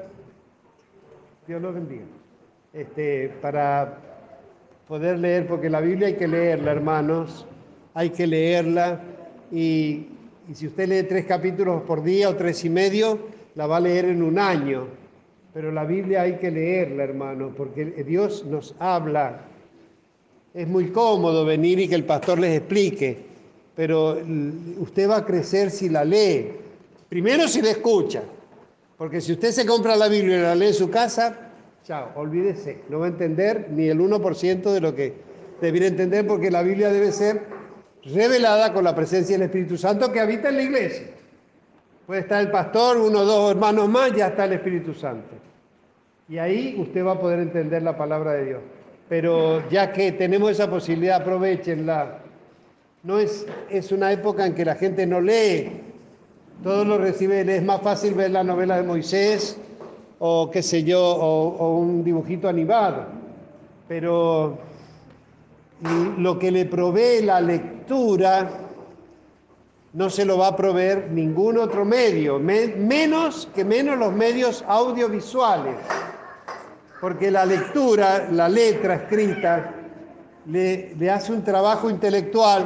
Dios lo bendiga. Este, para poder leer, porque la Biblia hay que leerla, hermanos, hay que leerla. Y, y si usted lee tres capítulos por día o tres y medio, la va a leer en un año pero la Biblia hay que leerla, hermano, porque Dios nos habla. Es muy cómodo venir y que el pastor les explique, pero usted va a crecer si la lee. Primero si la escucha, porque si usted se compra la Biblia y la lee en su casa, chao, olvídese, no va a entender ni el 1% de lo que debería entender, porque la Biblia debe ser revelada con la presencia del Espíritu Santo que habita en la iglesia. Puede estar el pastor, uno o dos hermanos más, ya está el Espíritu Santo. Y ahí usted va a poder entender la palabra de Dios. Pero ya que tenemos esa posibilidad, aprovechenla. No es, es una época en que la gente no lee, todo lo recibe, es más fácil ver la novela de Moisés o qué sé yo, o un dibujito animado. Pero lo que le provee la lectura no se lo va a proveer ningún otro medio, menos que menos los medios audiovisuales, porque la lectura, la letra escrita, le, le, hace un trabajo intelectual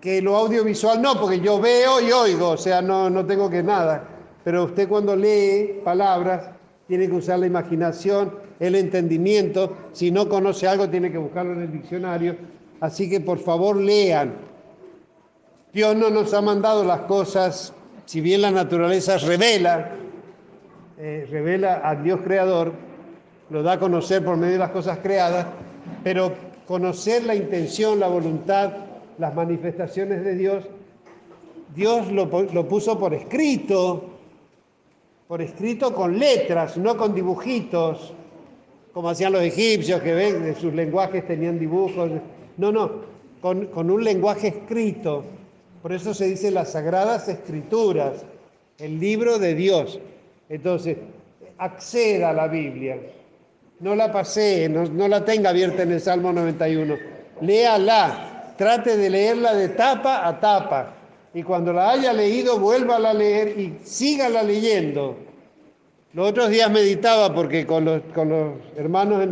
que lo audiovisual no, porque yo veo y oigo, o sea, no, no tengo que nada, pero usted cuando lee palabras tiene que usar la imaginación, el entendimiento, si no conoce algo tiene que buscarlo en el diccionario, así que por favor lean, Dios no nos ha mandado las cosas, si bien la naturaleza revela, eh, revela al Dios creador, lo da a conocer por medio de las cosas creadas, pero conocer la intención, la voluntad, las manifestaciones de Dios, Dios lo, lo puso por escrito, por escrito con letras, no con dibujitos, como hacían los egipcios que ven, sus lenguajes tenían dibujos. No, no, con, con un lenguaje escrito por eso se dice las sagradas escrituras, el libro de Dios. Entonces, acceda a la Biblia. No la pasee, no, la tenga abierta en el Salmo 91. Léala, trate de leerla de tapa a tapa. Y cuando la haya leído, vuélvala a leer y sígala leyendo. Los otros días meditaba porque con los, con los hermanos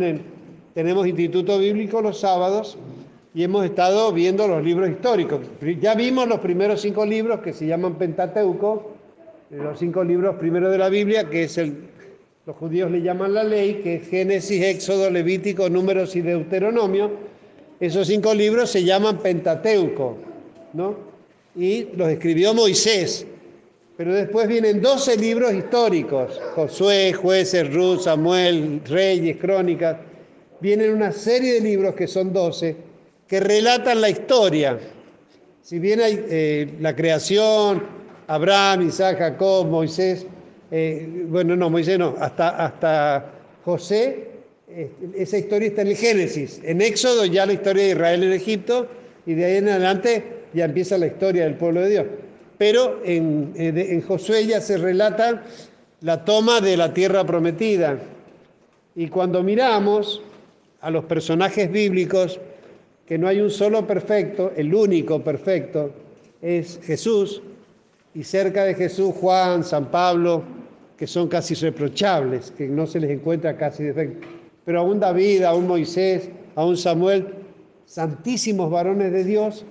tenemos instituto bíblico los sábados y hemos estado viendo los libros históricos. Ya vimos los primeros cinco libros que se llaman Pentateuco, los cinco libros primeros de la Biblia, que es el, los judíos le llaman la ley, que es Génesis, Éxodo, Levítico, Números y Deuteronomio. Esos cinco libros se llaman Pentateuco, ¿no? Y los escribió Moisés. Pero después vienen 12 libros históricos, Josué, jueces, Ruth, Samuel, Reyes, Crónicas. Vienen una serie de libros que son 12, que relatan la historia. Si bien hay eh, la creación, Abraham, Isaac, Jacob, Moisés, eh, bueno, no, Moisés no, hasta, hasta José, eh, esa historia está en el Génesis. En Éxodo ya la historia de Israel en Egipto y de ahí en adelante ya empieza la historia del pueblo de Dios pero en, Josué ya se relata la toma de la tierra prometida. Y cuando miramos a los personajes bíblicos, que no hay un solo perfecto, el único perfecto es Jesús, y cerca de Jesús Juan, San Pablo, que son casi reprochables, que no se les encuentra casi defecto. Pero aún David, aún Moisés, aún Samuel, santísimos varones de Dios,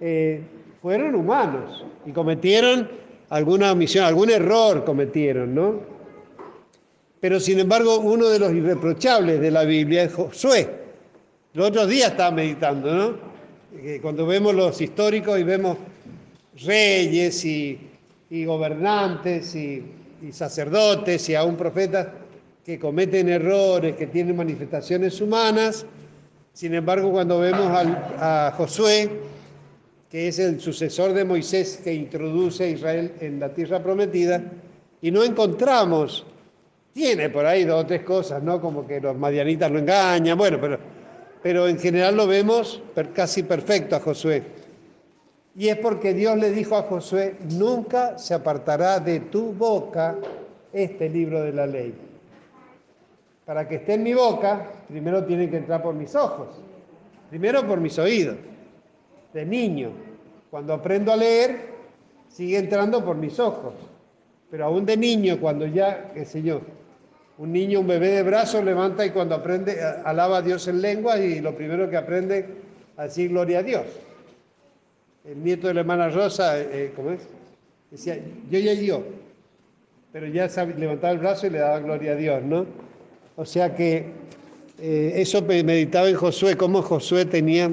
eh, fueron humanos y cometieron alguna omisión, algún error cometieron, ¿no? Pero sin embargo, uno de los irreprochables de la Biblia es Josué. Los otros días estaba meditando, ¿no? Cuando vemos los históricos y vemos reyes y, gobernantes y, sacerdotes y aún profetas que cometen errores, que tienen manifestaciones humanas, sin embargo, cuando vemos a Josué, que es el sucesor de Moisés que introduce a Israel en la tierra prometida, y no encontramos, tiene por ahí dos o tres cosas, ¿no? Como que los madianitas lo engañan, bueno, pero, pero en general lo vemos casi perfecto a Josué. Y es porque Dios le dijo a Josué, nunca se apartará de tu boca este libro de la ley. Para que esté en mi boca, primero tiene que entrar por mis ojos, primero por mis oídos de niño. Cuando aprendo a leer, sigue entrando por mis ojos. Pero aún de niño, cuando ya, qué sé yo, un niño, un bebé de brazos levanta y cuando aprende, alaba a Dios en lengua y lo primero que aprende a decir gloria a Dios. El nieto de la hermana Rosa, eh, eh, ¿cómo es? Decía, yo ya yo, pero ya levantaba el brazo y le daba gloria a Dios, ¿no? O sea que eh, eso meditaba en Josué, cómo Josué tenía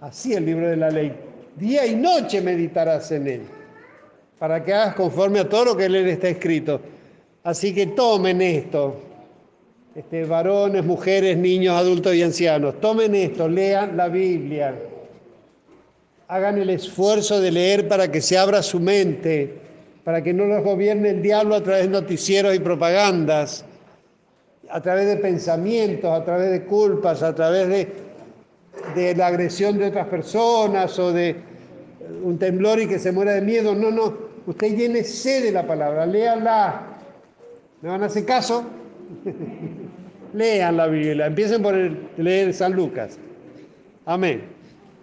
Así el libro de la ley. Día y noche meditarás en él, para que hagas conforme a todo lo que en él está escrito. Así que tomen esto, este, varones, mujeres, niños, adultos y ancianos, tomen esto, lean la Biblia, hagan el esfuerzo de leer para que se abra su mente, para que no los gobierne el diablo a través de noticieros y propagandas, a través de pensamientos, a través de culpas, a través de la agresión de otras personas o de un temblor y que se muera de miedo. No, no. Usted llénese de la palabra, léala. ¿Me van a hacer caso? Lean la Biblia, empiecen por leer San Lucas. Amén.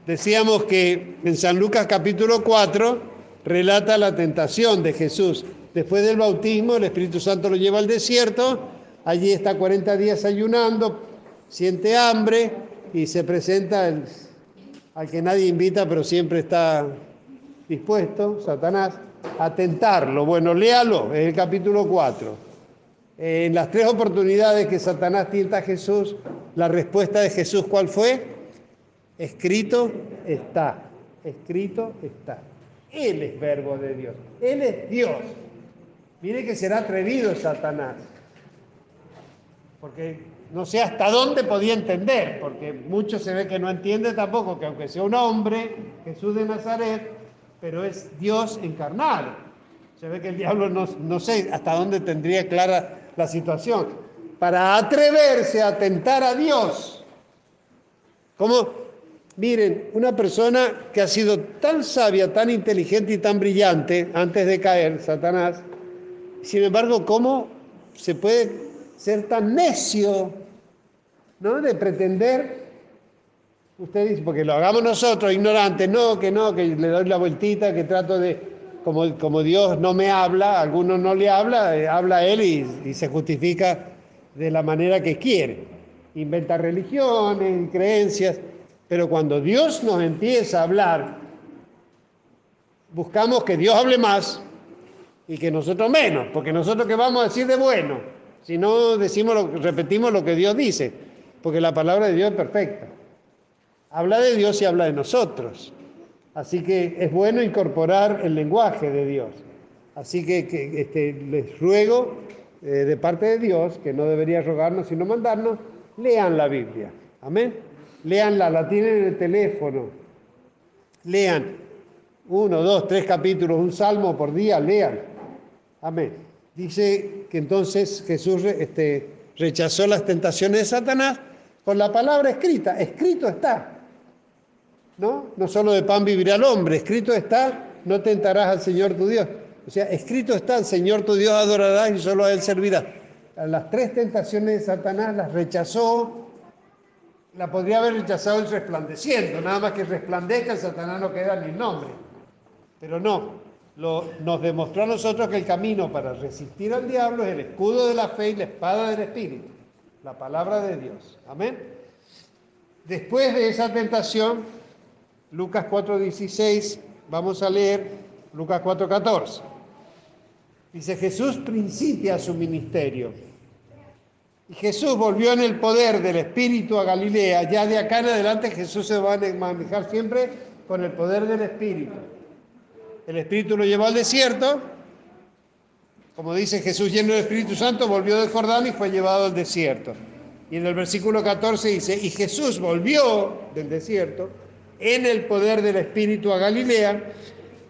Decíamos que en San Lucas capítulo 4 relata la tentación de Jesús. Después del bautismo, el Espíritu Santo lo lleva al desierto, allí está 40 días ayunando, siente hambre, y se presenta al que nadie invita, pero siempre está dispuesto, Satanás, a tentarlo. Bueno, léalo, es el capítulo 4. En las tres oportunidades que Satanás tienta a Jesús, la respuesta de Jesús, ¿cuál fue? Escrito está, escrito está. Él es verbo de Dios, Él es Dios. Mire que será atrevido Satanás, porque no sé hasta dónde podía entender, porque mucho se ve que no entiende tampoco, que aunque sea un hombre, Jesús de Nazaret, pero es Dios encarnado. Se ve que el diablo no, no sé hasta dónde tendría clara la situación. Para atreverse a tentar a Dios. Como, miren, una persona que ha sido tan sabia, tan inteligente y tan brillante antes de caer, Satanás, sin embargo, ¿cómo se puede ser tan necio, ¿no? De pretender, usted dice, porque lo hagamos nosotros, ignorantes, no, que no, que le doy la vueltita, que trato de, como, como Dios no me habla, a algunos no le habla, eh, habla Él y, se justifica de la manera que quiere. inventa religiones y creencias, pero cuando Dios nos empieza a hablar, buscamos que Dios hable más y que nosotros menos, porque nosotros qué vamos a decir de bueno, si no decimos lo, repetimos lo que Dios dice, porque la palabra de Dios es perfecta. Habla de Dios y habla de nosotros. Así que es bueno incorporar el lenguaje de Dios. Así que, este, les ruego eh, de parte de Dios, que no debería rogarnos sino mandarnos, lean la Biblia. Amén. Leanla, la tienen en el teléfono. Lean uno, dos, tres capítulos, un salmo por día, lean. Amén. Dice que entonces Jesús este, rechazó las tentaciones de Satanás con la palabra escrita. Escrito está. ¿No? No solo de pan vivirá el hombre, escrito está, no tentarás al Señor tu Dios. O sea, escrito está, el Señor tu Dios adorarás y solo a Él servirás. Las tres tentaciones de Satanás las rechazó, la podría haber rechazado el resplandeciendo, nada más que resplandezca, Satanás no queda ni nombre. Pero no, nos demostró a nosotros que el camino para resistir al diablo es el escudo de la fe y la espada del Espíritu, la palabra de Dios. Amén. Después de esa tentación, Lucas 4:16, vamos a leer Lucas 4:14. Dice, Jesús principia su ministerio. Y Jesús volvió en el poder del Espíritu a Galilea. Ya de acá en adelante Jesús se va a manejar siempre con el poder del Espíritu. El Espíritu lo llevó al desierto. Como dice Jesús lleno del Espíritu Santo, volvió del Jordán y fue llevado al desierto. Y en el versículo 14 dice, y Jesús volvió del desierto en el poder del Espíritu a Galilea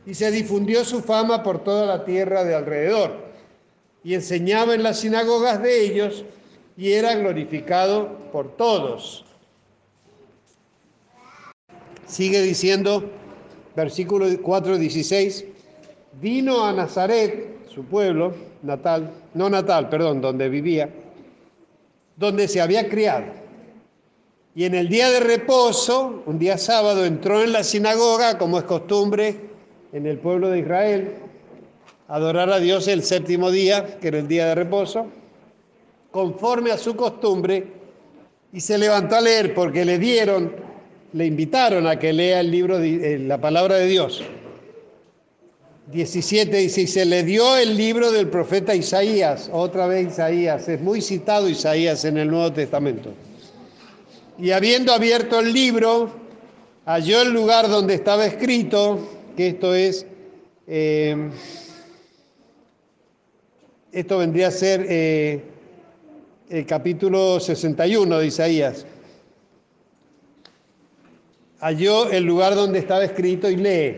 y se difundió su fama por toda la tierra de alrededor. Y enseñaba en las sinagogas de ellos y era glorificado por todos. Sigue diciendo versículo 4, 16, vino a Nazaret, su pueblo natal, no natal, perdón, donde vivía, donde se había criado. Y en el día de reposo, un día sábado, entró en la sinagoga, como es costumbre en el pueblo de Israel, adorar a Dios el séptimo día, que era el día de reposo, conforme a su costumbre, y se levantó a leer porque le dieron le invitaron a que lea el libro, de, eh, la palabra de Dios. 17 dice, y se le dio el libro del profeta Isaías, otra vez Isaías, es muy citado Isaías en el Nuevo Testamento. Y habiendo abierto el libro, halló el lugar donde estaba escrito, que esto es, eh, esto vendría a ser eh, el capítulo 61 de Isaías halló el lugar donde estaba escrito y lee,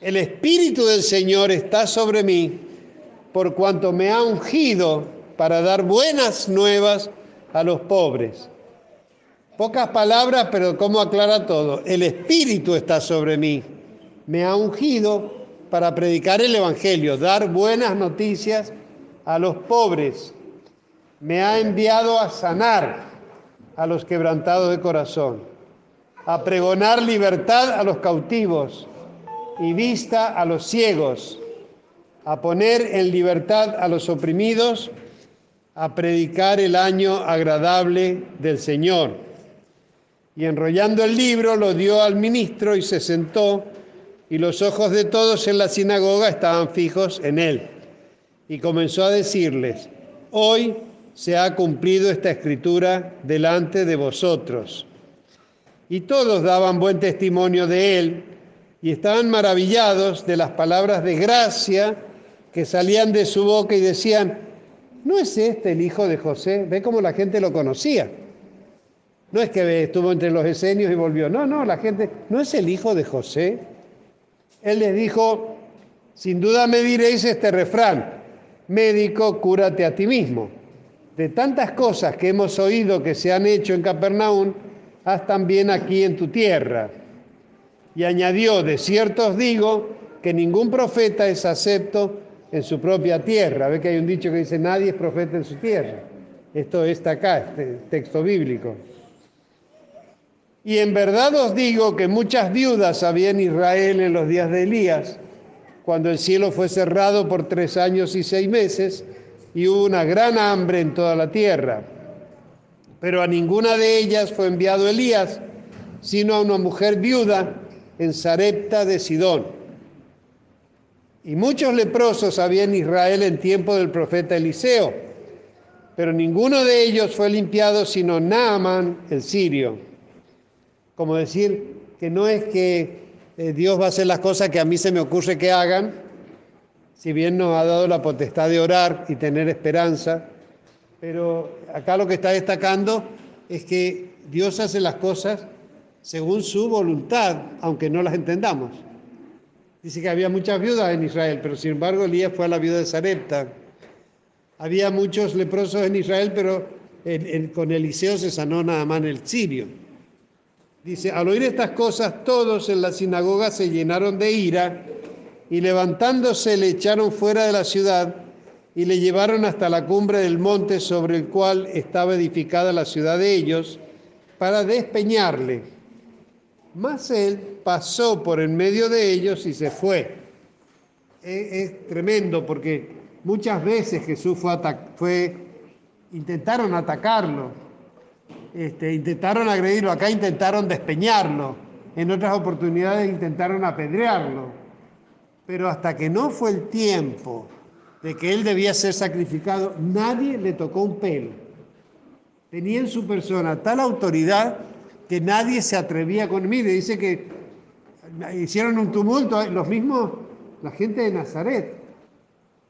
el Espíritu del Señor está sobre mí por cuanto me ha ungido para dar buenas nuevas a los pobres. Pocas palabras, pero ¿cómo aclara todo? El Espíritu está sobre mí. Me ha ungido para predicar el Evangelio, dar buenas noticias a los pobres. Me ha enviado a sanar a los quebrantados de corazón a pregonar libertad a los cautivos y vista a los ciegos, a poner en libertad a los oprimidos, a predicar el año agradable del Señor. Y enrollando el libro lo dio al ministro y se sentó, y los ojos de todos en la sinagoga estaban fijos en él. Y comenzó a decirles, hoy se ha cumplido esta escritura delante de vosotros y todos daban buen testimonio de él y estaban maravillados de las palabras de gracia que salían de su boca y decían, ¿no es este el hijo de José? Ve cómo la gente lo conocía. No es que estuvo entre los esenios y volvió. No, no, la gente, ¿no es el hijo de José? Él les dijo, sin duda me diréis este refrán, médico, cúrate a ti mismo. De tantas cosas que hemos oído que se han hecho en Capernaum, haz también aquí en tu tierra. Y añadió, de cierto os digo que ningún profeta es acepto en su propia tierra. Ve que hay un dicho que dice, nadie es profeta en su tierra. Esto está acá, este texto bíblico. Y en verdad os digo que muchas viudas había en Israel en los días de Elías, cuando el cielo fue cerrado por tres años y seis meses, y hubo una gran hambre en toda la tierra Pero a ninguna de ellas fue enviado Elías, sino a una mujer viuda en Sarepta de Sidón. Y muchos leprosos había en Israel en tiempo del profeta Eliseo, pero ninguno de ellos fue limpiado sino Naaman el sirio. Como decir que no es que eh, Dios va a hacer las cosas que a mí se me ocurre que hagan, si bien nos ha dado la potestad de orar y tener esperanza, pero acá lo que está destacando es que Dios hace las cosas según su voluntad, aunque no las entendamos. Dice que había muchas viudas en Israel, pero sin embargo Elías fue a la viuda de Sarepta. Había muchos leprosos en Israel, pero con Eliseo se sanó nada más el sirio. Dice, al oír estas cosas, todos en la sinagoga se llenaron de ira y levantándose le echaron fuera de la ciudad y le llevaron hasta la cumbre del monte sobre el cual estaba edificada la ciudad de ellos para despeñarle. Mas él pasó por en medio de ellos y se fue. Es, tremendo porque muchas veces Jesús fue, fue intentaron atacarlo, este, intentaron agredirlo, acá intentaron despeñarlo, en otras oportunidades intentaron apedrearlo, pero hasta que no fue el tiempo de que él debía ser sacrificado, nadie le tocó un pelo. Tenía en su persona tal autoridad que nadie se atrevía con mí. Dice que hicieron un tumulto, los mismos, la gente de Nazaret,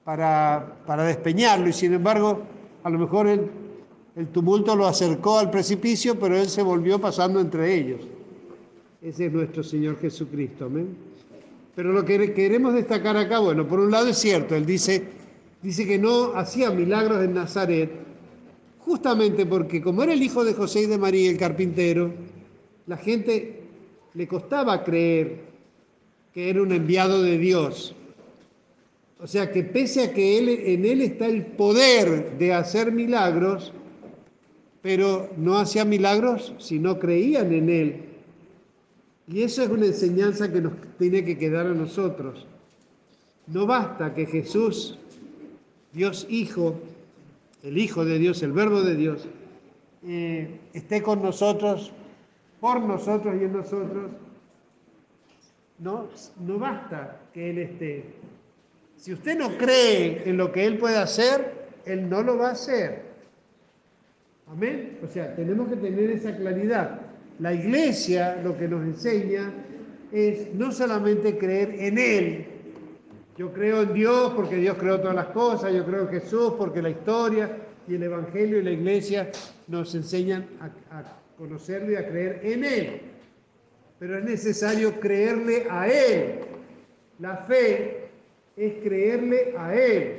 para, para despeñarlo. Y sin embargo, a lo mejor el, el tumulto lo acercó al precipicio, pero él se volvió pasando entre ellos. Ese es nuestro Señor Jesucristo. Amén. Pero lo que queremos destacar acá, bueno, por un lado es cierto, él dice, dice que no hacía milagros en Nazaret, justamente porque como era el hijo de José y de María, el carpintero, la gente le costaba creer que era un enviado de Dios. O sea que pese a que él, en él está el poder de hacer milagros, pero no hacía milagros si no creían en él. Y eso es una enseñanza que nos tiene que quedar a nosotros. No basta que Jesús, Dios Hijo, el Hijo de Dios, el Verbo de Dios, eh, esté con nosotros, por nosotros y en nosotros, no, no basta que Él esté. Si usted no cree en lo que Él puede hacer, Él no lo va a hacer. Amén. O sea, tenemos que tener esa claridad. La iglesia lo que nos enseña es no solamente creer en Él, yo creo en Dios porque Dios creó todas las cosas, yo creo en Jesús porque la historia y el Evangelio y la iglesia nos enseñan a, conocerlo y a creer en Él. Pero es necesario creerle a Él. La fe es creerle a Él.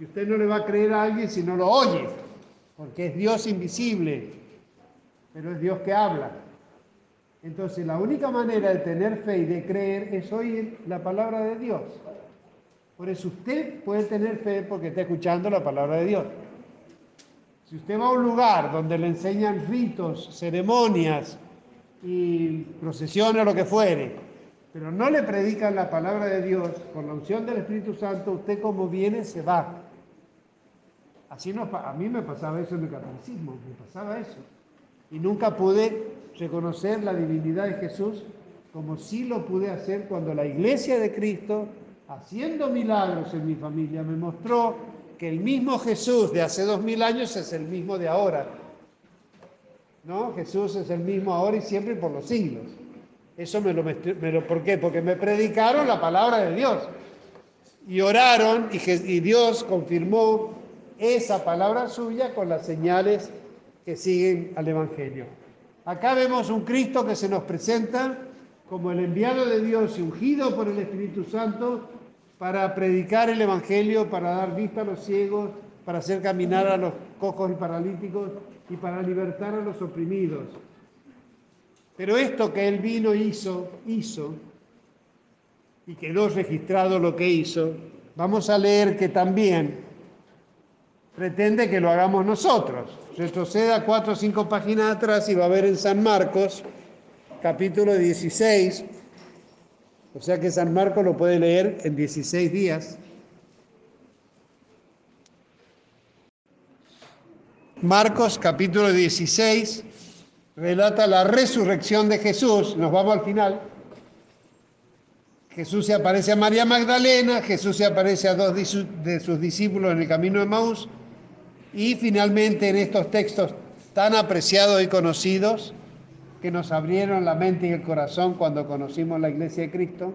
Y usted no le va a creer a alguien si no lo oye, porque es Dios invisible, pero es Dios que habla. Entonces la única manera de tener fe y de creer es oír la palabra de Dios. Por eso usted puede tener fe porque está escuchando la palabra de Dios. Si usted va a un lugar donde le enseñan ritos, ceremonias y procesiones o lo que fuere, pero no le predican la palabra de Dios con la unción del Espíritu Santo, usted como viene se va. Así no, a mí me pasaba eso en el catolicismo, me pasaba eso. Y nunca pude reconocer la divinidad de Jesús como sí lo pude hacer cuando la iglesia de Cristo haciendo milagros en mi familia, me mostró que el mismo Jesús de hace dos mil años es el mismo de ahora. ¿No? Jesús es el mismo ahora y siempre por los siglos. Eso me lo, me ¿por qué? Porque me predicaron la palabra de Dios. Y oraron y, y Dios confirmó esa palabra suya con las señales que siguen al Evangelio. Acá vemos un Cristo que se nos presenta como el enviado de Dios y ungido por el Espíritu Santo para predicar el Evangelio, para dar vista a los ciegos, para hacer caminar a los cojos y paralíticos y para libertar a los oprimidos. Pero esto que él vino hizo, hizo, y quedó registrado lo que hizo, vamos a leer que también pretende que lo hagamos nosotros. Retroceda cuatro o cinco páginas atrás y va a ver en San Marcos, capítulo 16, o sea que San Marcos lo puede leer en 16 días. Marcos capítulo 16 relata la resurrección de Jesús. Nos vamos al final. Jesús se aparece a María Magdalena, Jesús se aparece a dos de sus discípulos en el camino de Maús y finalmente en estos textos tan apreciados y conocidos que nos abrieron la mente y el corazón cuando conocimos la iglesia de Cristo,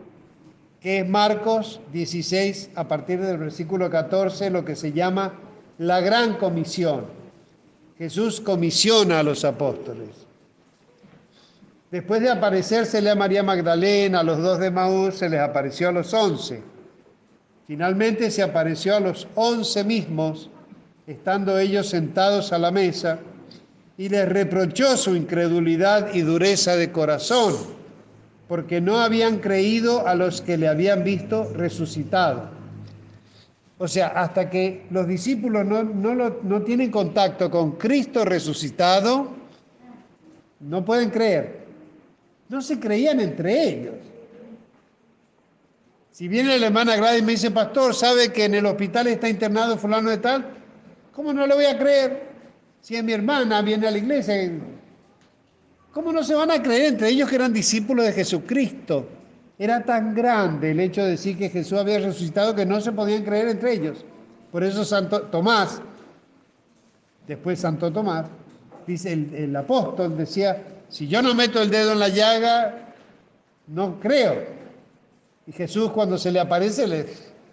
que es Marcos 16 a partir del versículo 14, lo que se llama la gran comisión. Jesús comisiona a los apóstoles. Después de aparecérsele a María Magdalena, a los dos de Maús, se les apareció a los once. Finalmente se apareció a los once mismos, estando ellos sentados a la mesa, y les reprochó su incredulidad y dureza de corazón, porque no habían creído a los que le habían visto resucitado. O sea, hasta que los discípulos no, no tienen contacto con Cristo resucitado, no pueden creer. No se creían entre ellos. Si viene la hermana Gladys y me dice, pastor, ¿sabe que en el hospital está internado fulano de tal? ¿Cómo no lo voy a creer? Si es mi hermana, viene a la iglesia. ¿Cómo no se van a creer entre ellos que eran discípulos de Jesucristo? Era tan grande el hecho de decir que Jesús había resucitado que no se podían creer entre ellos. Por eso Santo Tomás, después Santo Tomás, dice el, el apóstol, decía, si yo no meto el dedo en la llaga, no creo. Y Jesús cuando se le aparece le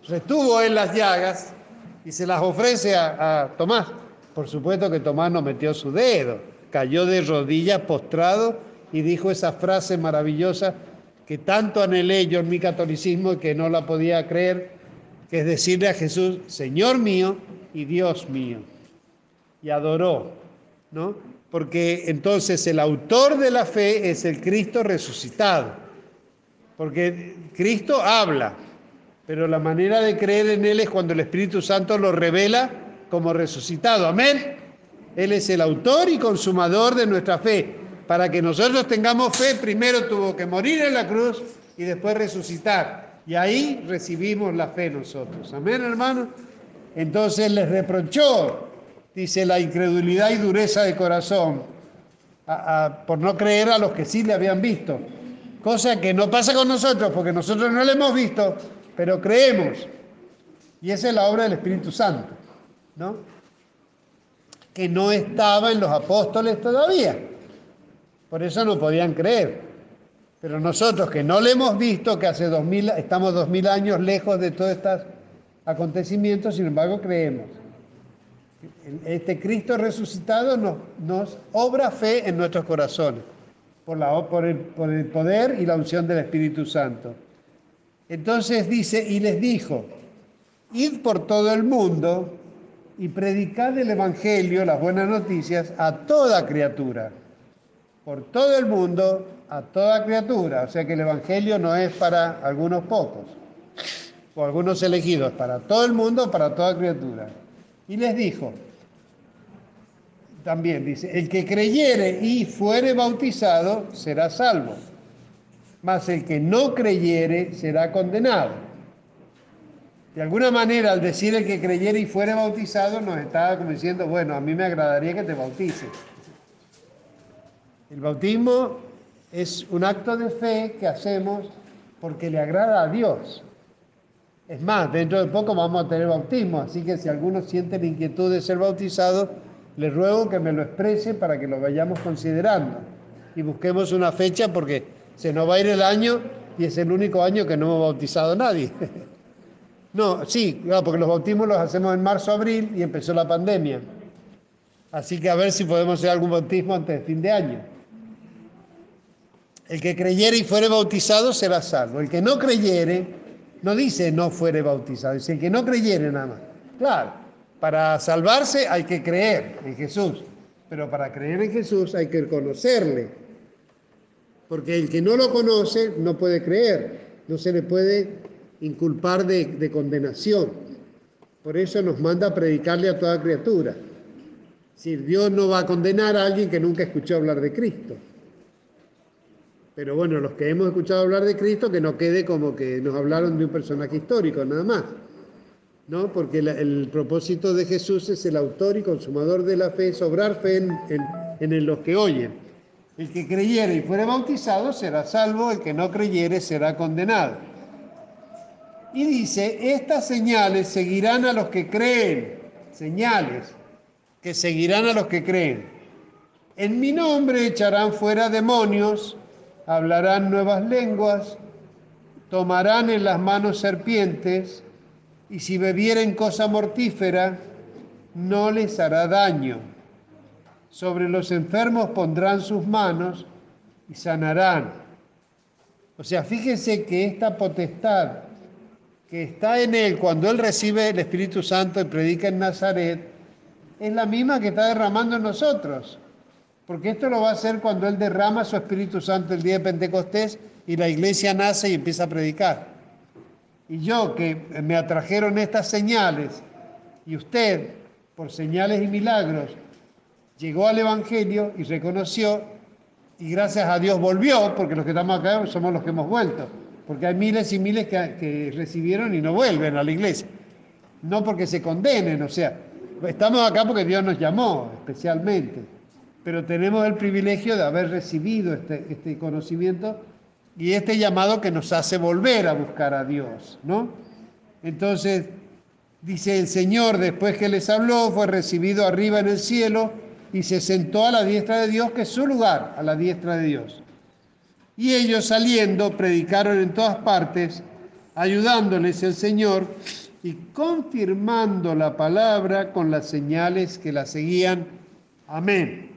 retuvo en las llagas y se las ofrece a, Tomás. Por supuesto que Tomás no metió su dedo, cayó de rodillas postrado y dijo esa frase maravillosa que tanto anhelé yo en mi catolicismo y que no la podía creer, que es decirle a Jesús, Señor mío y Dios mío. Y adoró, ¿no? porque entonces el autor de la fe es el Cristo resucitado, porque Cristo habla, pero la manera de creer en Él es cuando el Espíritu Santo lo revela como resucitado. Amén. Él es el autor y consumador de nuestra fe. Para que nosotros tengamos fe, primero tuvo que morir en la cruz y después resucitar. Y ahí recibimos la fe nosotros. Amén, hermano. Entonces les reprochó dice, la incredulidad y dureza de corazón, por no creer a los que sí le habían visto. Cosa que no pasa con nosotros, porque nosotros no le hemos visto, pero creemos. Y esa es la obra del Espíritu Santo, ¿no? Que no estaba en los apóstoles todavía. Por eso no podían creer. Pero nosotros que no le hemos visto, que hace dos mil, estamos dos mil años lejos de todos estos acontecimientos, sin embargo creemos. Este Cristo resucitado nos, obra fe en nuestros corazones por, la, por, por el poder y la unción del Espíritu Santo. Entonces dice, y les dijo, id por todo el mundo y predicad el Evangelio, las buenas noticias, a toda criatura. Por todo el mundo, a toda criatura. O sea que el Evangelio no es para algunos pocos o algunos elegidos, para todo el mundo, para toda criatura. Y les dijo, también dice, el que creyere y fuere bautizado será salvo, mas el que no creyere será condenado. De alguna manera, al decir el que creyere y fuere bautizado, nos estaba como diciendo, bueno, a mí me agradaría que te bautices. El bautismo es un acto de fe que hacemos porque le agrada a Dios. Es más, dentro de poco vamos a tener bautismo, así que si alguno siente la inquietud de ser bautizado, les ruego que me lo exprese para que lo vayamos considerando y busquemos una fecha porque se nos va a ir el año y es el único año que no hemos bautizado a nadie. No, sí, claro, porque los bautismos los hacemos en marzo, abril y empezó la pandemia. Así que a ver si podemos hacer algún bautismo antes de fin de año. El que creyere y fuere bautizado será salvo. El que no creyere no dice no fuere bautizado, dice el que no creyere nada más. Claro, para salvarse hay que creer en Jesús, pero para creer en Jesús hay que conocerle. Porque el que no lo conoce no puede creer, no se le puede inculpar de, condenación. Por eso nos manda a predicarle a toda criatura. Si Dios no va a condenar a alguien que nunca escuchó hablar de Cristo. Pero bueno, los que hemos escuchado hablar de Cristo, que no quede como que nos hablaron de un personaje histórico, nada más. ¿no? Porque el propósito de Jesús es el autor y consumador de la fe, sobrar fe en, en los que oyen. El que creyere y fuere bautizado será salvo, el que no creyere será condenado. Y dice, estas señales seguirán a los que creen, señales que seguirán a los que creen. En mi nombre echarán fuera demonios, hablarán nuevas lenguas, tomarán en las manos serpientes, y si bebieren cosa mortífera, no les hará daño. Sobre los enfermos pondrán sus manos y sanarán. O sea, fíjense que esta potestad que está en él cuando él recibe el Espíritu Santo y predica en Nazaret, es la misma que está derramando en nosotros. Porque esto lo va a hacer cuando él derrama su Espíritu Santo el día de Pentecostés y la iglesia nace y empieza a predicar. Y yo que me atrajeron estas señales y usted, por señales y milagros, llegó al Evangelio y reconoció y gracias a Dios volvió, porque los que estamos acá somos los que hemos vuelto porque hay miles y miles que, recibieron y no vuelven a la iglesia. No porque se condenen, o sea, estamos acá porque Dios nos llamó especialmente, pero tenemos el privilegio de haber recibido este, este conocimiento y este llamado que nos hace volver a buscar a Dios, ¿no? Entonces, dice el Señor, después que les habló, fue recibido arriba en el cielo y se sentó a la diestra de Dios, que es su lugar, a la diestra de Dios. Y ellos saliendo predicaron en todas partes, ayudándoles el Señor y confirmando la palabra con las señales que la seguían. Amén.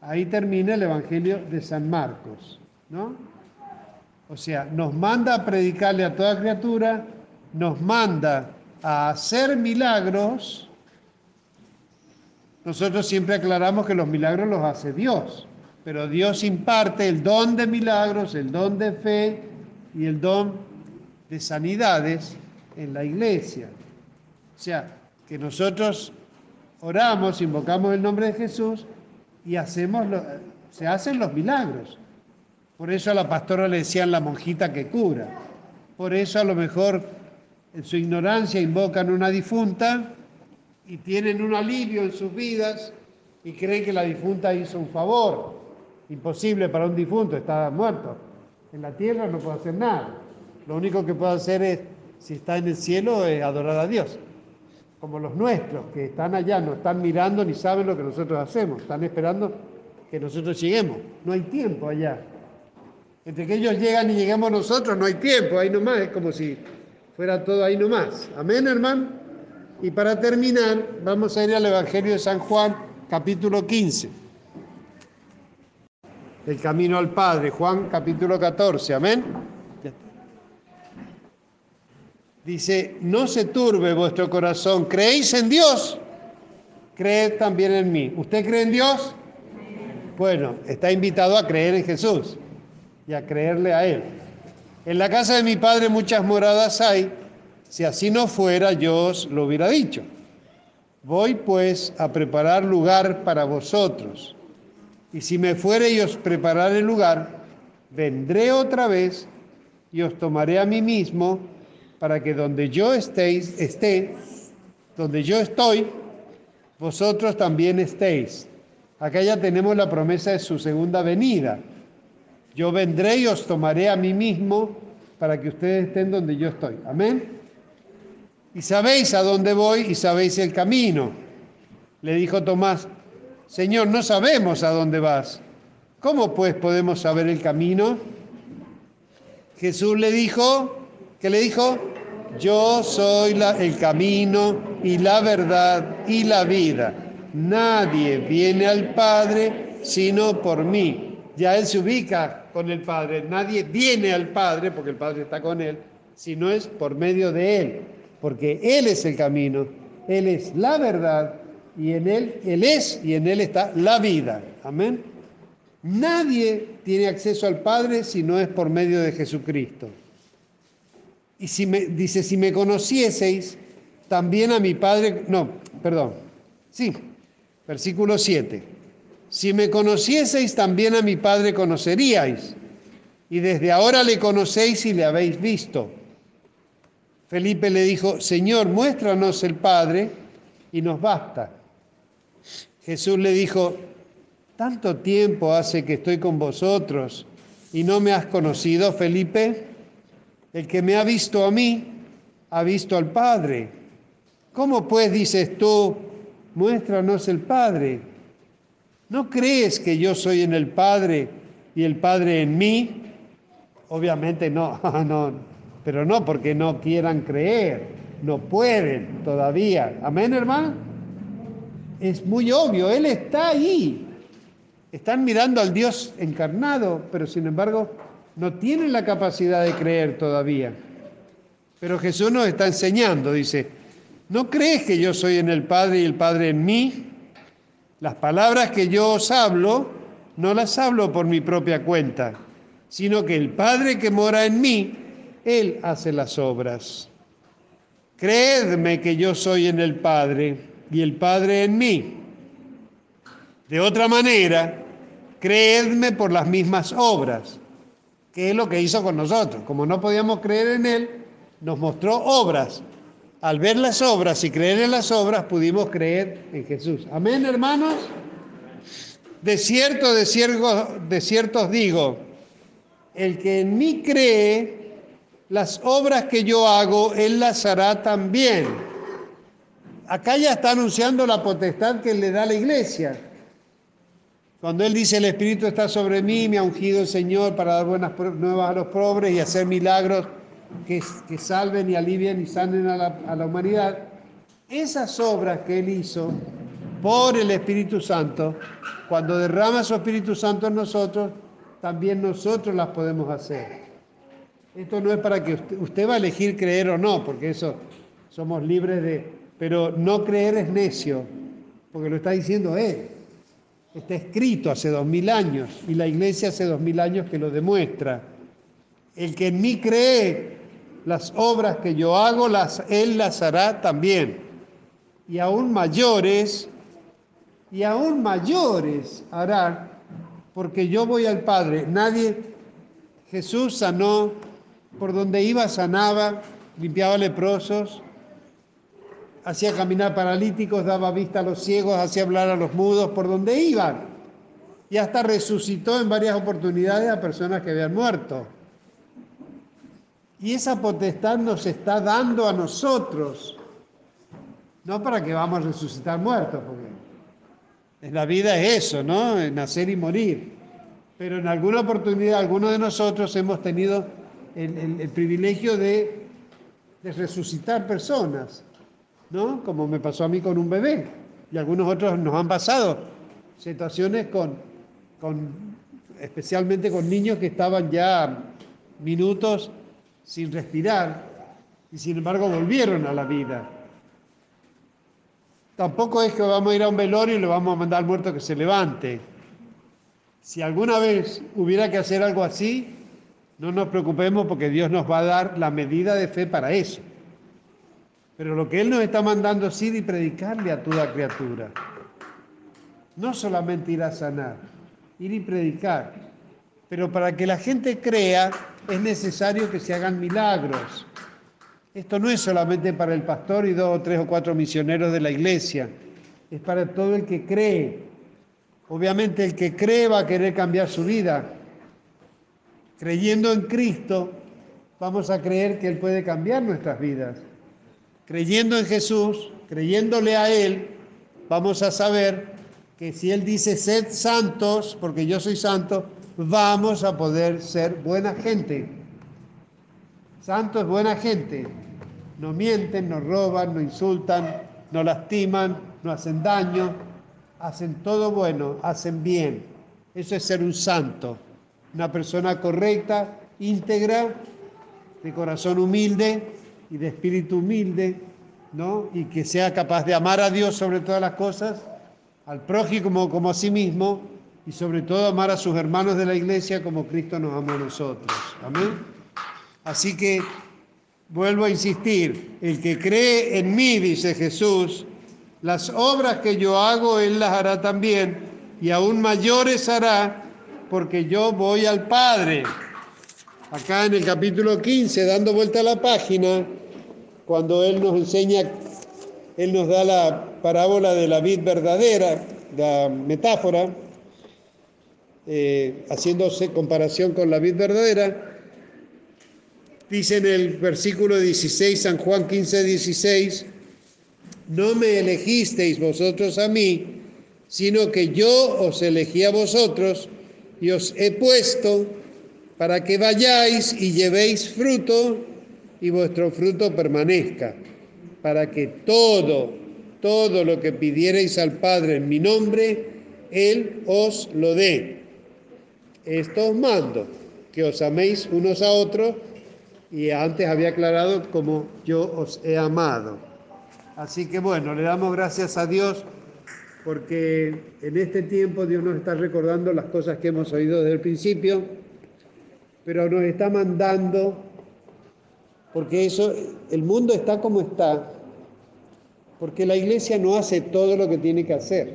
Ahí termina el Evangelio de San Marcos, ¿no? O sea, nos manda a predicarle a toda criatura, nos manda a hacer milagros. Nosotros siempre aclaramos que los milagros los hace Dios pero Dios imparte el don de milagros, el don de fe y el don de sanidades en la iglesia. O sea, que nosotros oramos, invocamos el nombre de Jesús y hacemos se hacen los milagros. Por eso a la pastora le decían la monjita que cura. Por eso a lo mejor en su ignorancia invocan una difunta y tienen un alivio en sus vidas y creen que la difunta hizo un favor imposible para un difunto, está muerto. En la tierra no puede hacer nada. Lo único que puede hacer es, si está en el cielo, es adorar a Dios. Como los nuestros, que están allá, no están mirando ni saben lo que nosotros hacemos, están esperando que nosotros lleguemos. No hay tiempo allá. Entre que ellos llegan y lleguemos nosotros, no hay tiempo, ahí nomás, es como si fuera todo ahí nomás. Amén, hermano. Y para terminar, vamos a ir al Evangelio de San Juan, capítulo 15 el camino al Padre, Juan capítulo 14, amén. Dice, no se turbe vuestro corazón, creéis en Dios, creed también en mí. ¿Usted cree en Dios? Bueno, está invitado a creer en Jesús y a creerle a Él. En la casa de mi Padre muchas moradas hay, si así no fuera yo os lo hubiera dicho. Voy pues a preparar lugar para vosotros. Y si me fuere y os prepararé lugar, vendré otra vez y os tomaré a mí mismo para que donde yo estéis, esté, donde yo estoy, vosotros también estéis. Acá ya tenemos la promesa de su segunda venida. Yo vendré y os tomaré a mí mismo para que ustedes estén donde yo estoy. Amén. Y sabéis a dónde voy y sabéis el camino. Le dijo Tomás, Señor, no sabemos a dónde vas. ¿Cómo pues podemos saber el camino? Jesús le dijo, ¿qué le dijo? Yo soy el camino y la verdad y la vida. Nadie viene al Padre sino por mí. Ya él se ubica con el Padre. Nadie viene al Padre, porque el Padre está con él, si no es por medio de él. Porque Él es el camino, Él es la verdad y en Él, Él es y en Él está la vida. Amén. Nadie tiene acceso al Padre si no es por medio de Jesucristo. Y si me, dice, si me conocieseis, también a mi Padre, no, perdón, sí, versículo 7. Si me conocieseis, también a mi Padre conoceríais. Y desde ahora le conocéis y le habéis visto. Felipe le dijo, Señor, muéstranos el Padre y nos basta. Jesús le dijo, tanto tiempo hace que estoy con vosotros y no me has conocido, Felipe. El que me ha visto a mí, ha visto al Padre. ¿Cómo pues dices tú, muéstranos el Padre? ¿No crees que yo soy en el Padre y el Padre en mí? Obviamente no, no, pero no porque no quieran creer, no pueden todavía. Amén, hermano. Es muy obvio, Él está ahí. Están mirando al Dios encarnado, pero sin embargo no tienen la capacidad de creer todavía. Pero Jesús nos está enseñando, dice, ¿no crees que yo soy en el Padre y el Padre en mí? Las palabras que yo os hablo, no las hablo por mi propia cuenta, sino que el Padre que mora en mí, Él hace las obras. Creedme que yo soy en el Padre y el Padre en mí. De otra manera, creedme por las mismas obras, que es lo que hizo con nosotros. Como no podíamos creer en Él, nos mostró obras. Al ver las obras y creer en las obras, pudimos creer en Jesús. Amén, hermanos. De cierto, de cierto, de cierto os digo, el que en mí cree, las obras que yo hago, él las hará también. Acá ya está anunciando la potestad que le da la iglesia. Cuando él dice, el Espíritu está sobre mí, me ha ungido el Señor para dar buenas nuevas a los pobres y hacer milagros que, salven y alivien y sanen a la, a la humanidad, esas obras que Él hizo por el Espíritu Santo, cuando derrama su Espíritu Santo en nosotros, también nosotros las podemos hacer. Esto no es para que usted, usted va a elegir creer o no, porque eso somos libres de... Pero no creer es necio, porque lo está diciendo Él. Está escrito hace dos mil años y la iglesia hace dos mil años que lo demuestra. El que en mí cree las obras que yo hago, las, Él las hará también. Y aún mayores, y aún mayores hará, porque yo voy al Padre. Nadie, Jesús sanó, por donde iba sanaba, limpiaba leprosos, hacía caminar paralíticos, daba vista a los ciegos, hacía hablar a los mudos, por donde iban. Y hasta resucitó en varias oportunidades a personas que habían muerto. Y esa potestad nos está dando a nosotros, no para que vamos a resucitar muertos, porque la vida es eso, ¿no? Nacer y morir. Pero en alguna oportunidad, algunos de nosotros hemos tenido el, privilegio de, de, resucitar personas, ¿no? Como me pasó a mí con un bebé. Y algunos otros nos han pasado situaciones con, con especialmente con niños que estaban ya minutos sin respirar y sin embargo volvieron a la vida. Tampoco es que vamos a ir a un velorio y le vamos a mandar al muerto que se levante. Si alguna vez hubiera que hacer algo así, no nos preocupemos porque Dios nos va a dar la medida de fe para eso. Pero lo que Él nos está mandando es ir y predicarle a toda criatura. No solamente ir a sanar, ir y predicar. Pero para que la gente crea, es necesario que se hagan milagros. Esto no es solamente para el pastor y dos o tres o cuatro misioneros de la iglesia, es para todo el que cree. Obviamente el que cree va a querer cambiar su vida. Creyendo en Cristo, vamos a creer que Él puede cambiar nuestras vidas. Creyendo en Jesús, creyéndole a Él, vamos a saber que si Él dice, sed santos, porque yo soy santo, vamos a poder ser buena gente. Santo es buena gente. No mienten, no roban, no insultan, no lastiman, no hacen daño, hacen todo bueno, hacen bien. Eso es ser un santo, una persona correcta, íntegra, de corazón humilde y de espíritu humilde, ¿no? Y que sea capaz de amar a Dios sobre todas las cosas, al prójimo como a sí mismo y sobre todo amar a sus hermanos de la iglesia como Cristo nos amó a nosotros. Amén. Así que vuelvo a insistir, el que cree en mí, dice Jesús, las obras que yo hago, Él las hará también, y aún mayores hará, porque yo voy al Padre. Acá en el capítulo 15, dando vuelta a la página, cuando Él nos enseña, Él nos da la parábola de la vid verdadera, la metáfora, eh, haciéndose comparación con la vid verdadera, dice en el versículo 16, San Juan 15, 16, no me elegisteis vosotros a mí, sino que yo os elegí a vosotros y os he puesto para que vayáis y llevéis fruto y vuestro fruto permanezca, para que todo, todo lo que pidierais al Padre en mi nombre, Él os lo dé. Esto os mando, que os améis unos a otros, y antes había aclarado como yo os he amado. Así que bueno, le damos gracias a Dios porque en este tiempo Dios nos está recordando las cosas que hemos oído desde el principio, pero nos está mandando, porque eso, el mundo está como está, porque la iglesia no hace todo lo que tiene que hacer.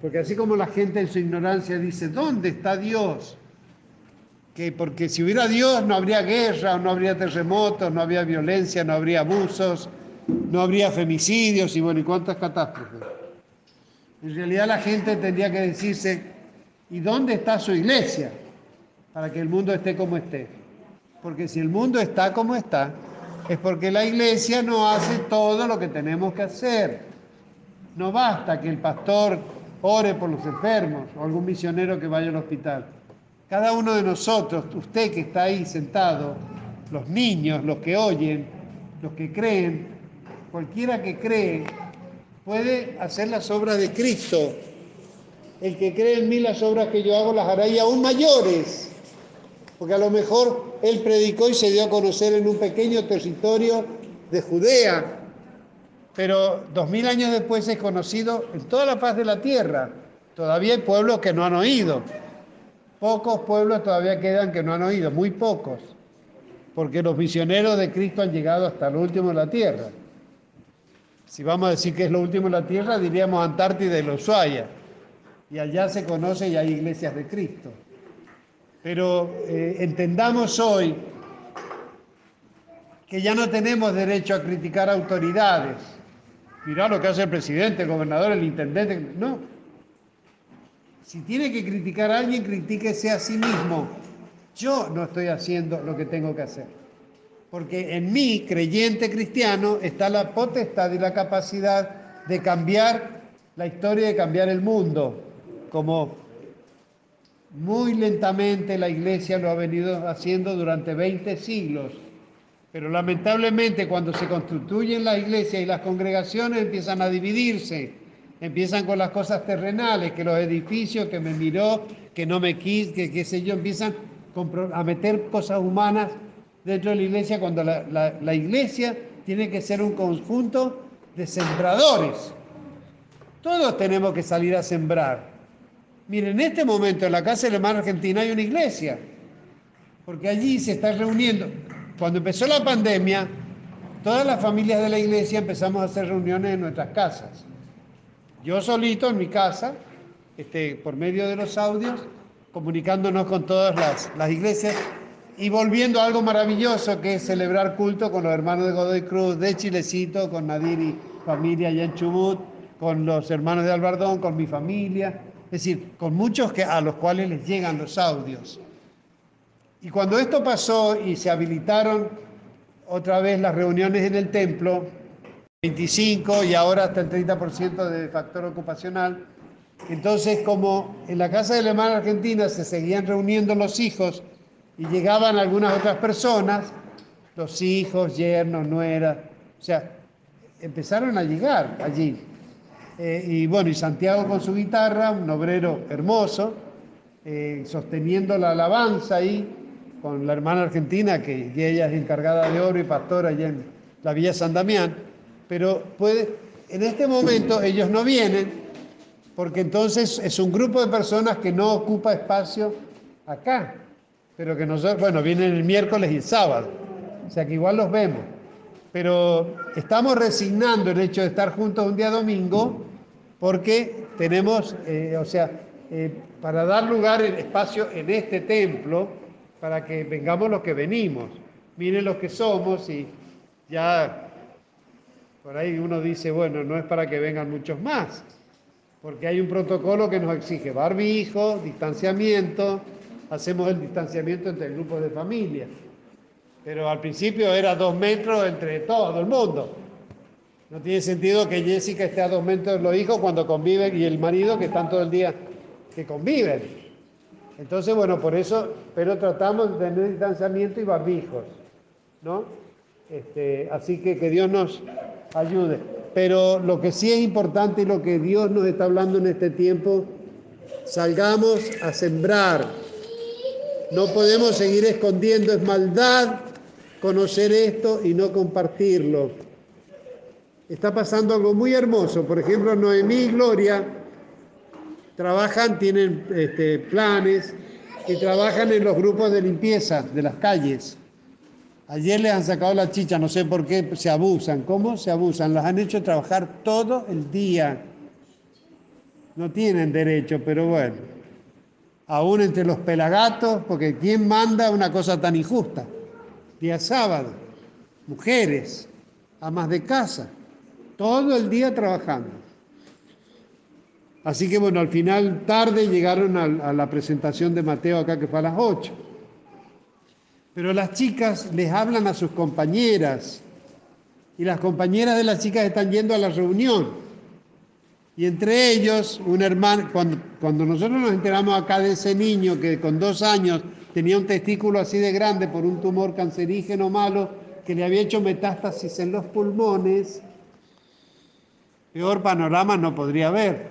Porque así como la gente en su ignorancia dice, ¿dónde está Dios? Que porque si hubiera Dios no habría guerra, no habría terremotos, no habría violencia, no habría abusos, no habría femicidios y bueno, ¿y cuántas catástrofes? En realidad la gente tendría que decirse, ¿y dónde está su iglesia? Para que el mundo esté como esté. Porque si el mundo está como está, es porque la iglesia no hace todo lo que tenemos que hacer. No basta que el pastor ore por los enfermos o algún misionero que vaya al hospital. Cada uno de nosotros, usted que está ahí sentado, los niños, los que oyen, los que creen, cualquiera que cree puede hacer las obras de Cristo. El que cree en mí las obras que yo hago las hará y aún mayores. Porque a lo mejor él predicó y se dio a conocer en un pequeño territorio de Judea, pero dos mil años después es conocido en toda la paz de la tierra. Todavía hay pueblos que no han oído. Pocos pueblos todavía quedan que no han oído, muy pocos, porque los misioneros de Cristo han llegado hasta lo último de la tierra. Si vamos a decir que es lo último en la tierra, diríamos Antártida y los Ushuaia. Y allá se conoce y hay iglesias de Cristo. Pero eh, entendamos hoy que ya no tenemos derecho a criticar autoridades. Mirá lo que hace el presidente, el gobernador, el intendente. No. Si tiene que criticar a alguien, critíquese a sí mismo. Yo no estoy haciendo lo que tengo que hacer. Porque en mí, creyente cristiano, está la potestad y la capacidad de cambiar la historia, de cambiar el mundo, como muy lentamente la iglesia lo ha venido haciendo durante 20 siglos. Pero lamentablemente cuando se constituyen las iglesias y las congregaciones empiezan a dividirse, empiezan con las cosas terrenales, que los edificios, que me miró, que no me quis, que qué sé yo, empiezan a meter cosas humanas dentro de la iglesia cuando la, iglesia tiene que ser un conjunto de sembradores. Todos tenemos que salir a sembrar. Miren, en este momento en la Casa de la Hermana Argentina hay una iglesia, porque allí se está reuniendo. Cuando empezó la pandemia, todas las familias de la iglesia empezamos a hacer reuniones en nuestras casas. Yo solito en mi casa, este, por medio de los audios, comunicándonos con todas las, las iglesias y volviendo a algo maravilloso que es celebrar culto con los hermanos de Godoy Cruz, de Chilecito, con Nadir y familia allá en Chubut, con los hermanos de Albardón, con mi familia, es decir, con muchos que, a los cuales les llegan los audios. Y cuando esto pasó y se habilitaron otra vez las reuniones en el templo, 25 y ahora hasta el 30% de factor ocupacional, entonces como en la casa de la hermana argentina se seguían reuniendo los hijos, y llegaban algunas otras personas, los hijos, yernos, nueras, o sea, empezaron a llegar allí. Eh, y bueno, y Santiago con su guitarra, un obrero hermoso, eh, sosteniendo la alabanza ahí con la hermana argentina, que ella es encargada de oro y pastora allá en la Villa San Damián, pero puede, en este momento ellos no vienen porque entonces es un grupo de personas que no ocupa espacio acá pero que nosotros, bueno, vienen el miércoles y el sábado, o sea que igual los vemos, pero estamos resignando el hecho de estar juntos un día domingo porque tenemos, eh, o sea, eh, para dar lugar, el espacio en este templo, para que vengamos los que venimos. miren los que somos y ya por ahí uno dice, bueno, no es para que vengan muchos más, porque hay un protocolo que nos exige barbijo, distanciamiento, hacemos el distanciamiento entre grupos de familia, pero al principio era dos metros entre todo el mundo. No tiene sentido que Jessica esté a dos metros de los hijos cuando conviven y el marido que están todo el día que conviven. Entonces, bueno, por eso, pero tratamos de tener distanciamiento y barbijos, ¿no? Este, así que que Dios nos ayude. Pero lo que sí es importante y lo que Dios nos está hablando en este tiempo, salgamos a sembrar. No podemos seguir escondiendo, es maldad conocer esto y no compartirlo. Está pasando algo muy hermoso. Por ejemplo, Noemí y Gloria trabajan, tienen este, planes y trabajan en los grupos de limpieza de las calles. Ayer les han sacado la chicha, no sé por qué se abusan. ¿Cómo se abusan? Las han hecho trabajar todo el día. No tienen derecho, pero bueno. Aún entre los pelagatos, porque ¿quién manda una cosa tan injusta? Día sábado, mujeres, amas de casa, todo el día trabajando. Así que bueno, al final tarde llegaron a, la presentación de Mateo acá que fue a las 8. Pero las chicas les hablan a sus compañeras y las compañeras de las chicas están yendo a la reunión. Y entre ellos, un hermano, cuando, nosotros nos enteramos acá de ese niño que con dos años tenía un testículo así de grande por un tumor cancerígeno malo que le había hecho metástasis en los pulmones, peor panorama no podría haber.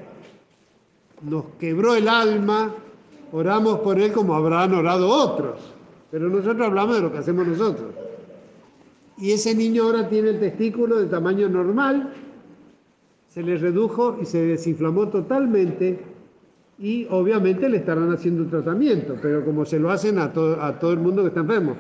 Nos quebró el alma, oramos por él como habrán orado otros. Pero nosotros hablamos de lo que hacemos nosotros. Y ese niño ahora tiene el testículo de tamaño normal, se le redujo y se desinflamó totalmente y obviamente le estarán haciendo un tratamiento, pero como se lo hacen a, a todo el mundo que está enfermo.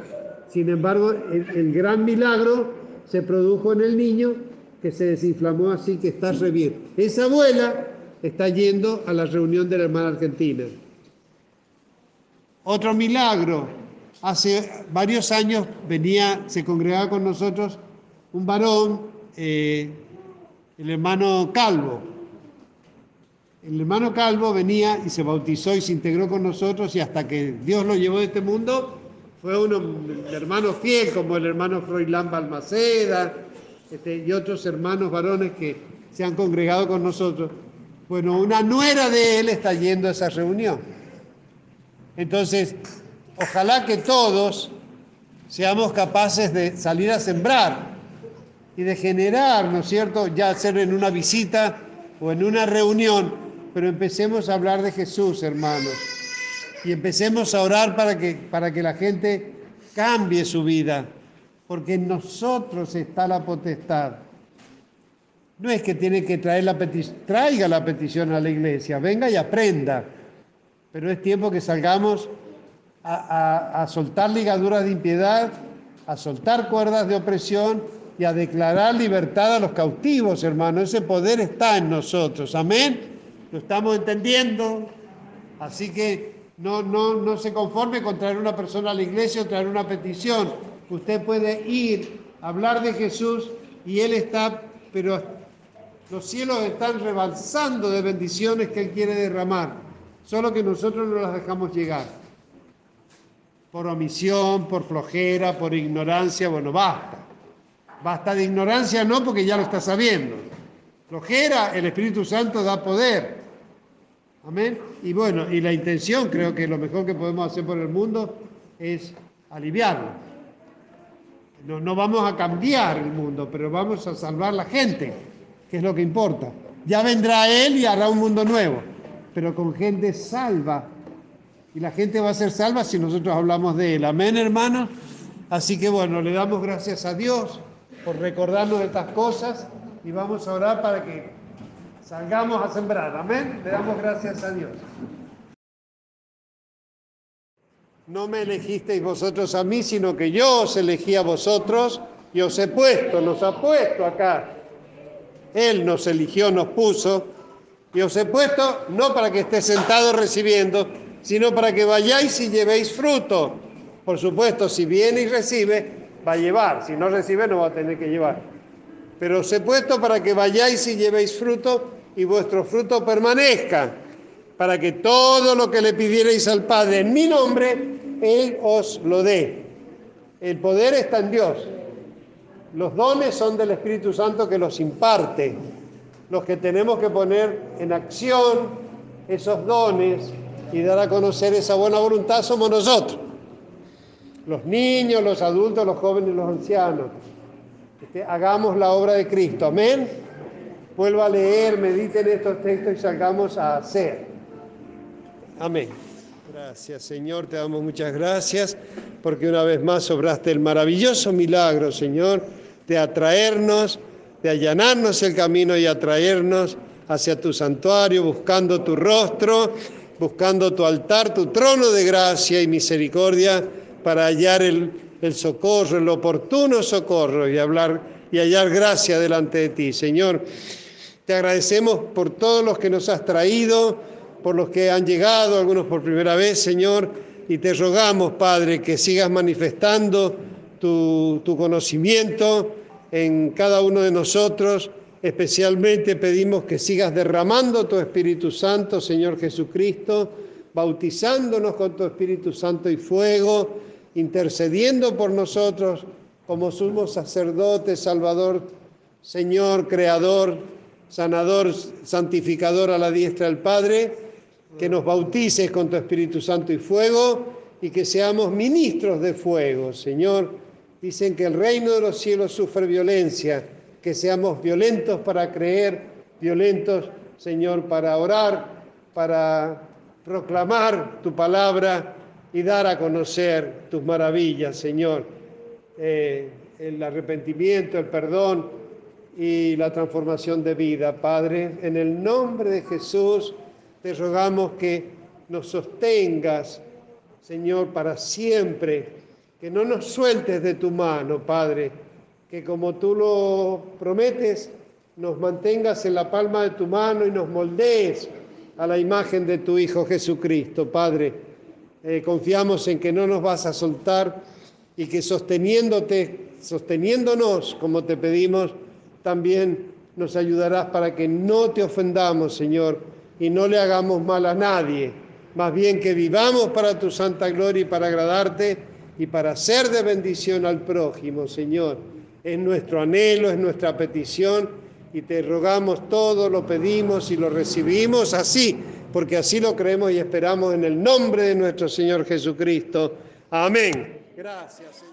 Sin embargo, el, el, gran milagro se produjo en el niño que se desinflamó así que está re bien. Esa abuela está yendo a la reunión de la hermana argentina. Otro milagro, hace varios años venía, se congregaba con nosotros un varón, eh, el hermano Calvo. El hermano Calvo venía y se bautizó y se integró con nosotros y hasta que Dios lo llevó de este mundo, fue un hermano fiel como el hermano Froilán Balmaceda este, y otros hermanos varones que se han congregado con nosotros. Bueno, una nuera de él está yendo a esa reunión. Entonces, Ojalá que todos seamos capaces de salir a sembrar y de generar, ¿no es cierto?, ya ser en una visita o en una reunión, pero empecemos a hablar de Jesús, hermanos, y empecemos a orar para que, para que la gente cambie su vida, porque en nosotros está la potestad. No es que tiene que traer la traiga la petición a la iglesia, venga y aprenda, pero es tiempo que salgamos a, soltar ligaduras de impiedad, a soltar cuerdas de opresión y a declarar libertad a los cautivos, hermano. Ese poder está en nosotros. Amén. Lo estamos entendiendo. Así que no, no, no se conforme con traer una persona a la iglesia o traer una petición. Usted puede ir, hablar de Jesús y Él está, pero los cielos están rebalsando de bendiciones que Él quiere derramar. Solo que nosotros no las dejamos llegar por omisión, por flojera, por ignorancia, bueno, basta. Basta de ignorancia no porque ya lo está sabiendo. Flojera, el Espíritu Santo da poder. Amén. Y bueno, y la intención, creo que lo mejor que podemos hacer por el mundo es aliviarlo. No, no vamos a cambiar el mundo, pero vamos a salvar la gente, que es lo que importa. Ya vendrá Él y hará un mundo nuevo, pero con gente salva y la gente va a ser salva si nosotros hablamos de Él. Amén, hermanos. Así que bueno, le damos gracias a Dios por recordarnos de estas cosas y vamos a orar para que salgamos a sembrar. Amén. Le damos gracias a Dios. No me elegisteis vosotros a mí, sino que yo os elegí a vosotros y os he puesto, nos ha puesto acá. Él nos eligió, nos puso y os he puesto no para que esté sentado recibiendo, sino para que vayáis y llevéis fruto. Por supuesto, si viene y recibe, va a llevar. Si no recibe, no va a tener que llevar. Pero os he puesto para que vayáis y llevéis fruto y vuestro fruto permanezca, para que todo lo que le pidierais al Padre en mi nombre, Él os lo dé. El poder está en Dios. Los dones son del Espíritu Santo que los imparte. Los que tenemos que poner en acción esos dones y dar a conocer esa buena voluntad somos nosotros. Los niños, los adultos, los jóvenes, los ancianos. Este, hagamos la obra de Cristo. Amén. Vuelva a leer, mediten estos textos y salgamos a hacer. Amén. Gracias, Señor. Te damos muchas gracias porque una vez más obraste el maravilloso milagro, Señor, de atraernos, de allanarnos el camino y atraernos hacia tu santuario, buscando tu rostro buscando tu altar, tu trono de gracia y misericordia para hallar el, socorro, el oportuno socorro y hablar y hallar gracia delante de ti. Señor, te agradecemos por todos los que nos has traído, por los que han llegado, algunos por primera vez, Señor, y te rogamos, Padre, que sigas manifestando tu, tu conocimiento en cada uno de nosotros Especialmente pedimos que sigas derramando tu Espíritu Santo, Señor Jesucristo, bautizándonos con tu Espíritu Santo y fuego, intercediendo por nosotros como sumo sacerdote, Salvador, Señor, Creador, Sanador, Santificador a la diestra del Padre, que nos bautices con tu Espíritu Santo y fuego y que seamos ministros de fuego, Señor. Dicen que el reino de los cielos sufre violencia que seamos violentos para creer, violentos, Señor, para orar, para proclamar tu palabra y dar a conocer tus maravillas, Señor. Eh, el arrepentimiento, el perdón y la transformación de vida. Padre, en el nombre de Jesús te rogamos que nos sostengas, Señor, para siempre, que no nos sueltes de tu mano, Padre que como tú lo prometes, nos mantengas en la palma de tu mano y nos moldees a la imagen de tu Hijo Jesucristo, Padre. Eh, confiamos en que no nos vas a soltar y que sosteniéndote, sosteniéndonos como te pedimos, también nos ayudarás para que no te ofendamos, Señor, y no le hagamos mal a nadie. Más bien que vivamos para tu santa gloria y para agradarte y para ser de bendición al prójimo, Señor es nuestro anhelo, es nuestra petición y te rogamos todo, lo pedimos y lo recibimos así, porque así lo creemos y esperamos en el nombre de nuestro Señor Jesucristo. Amén. Gracias, Señor.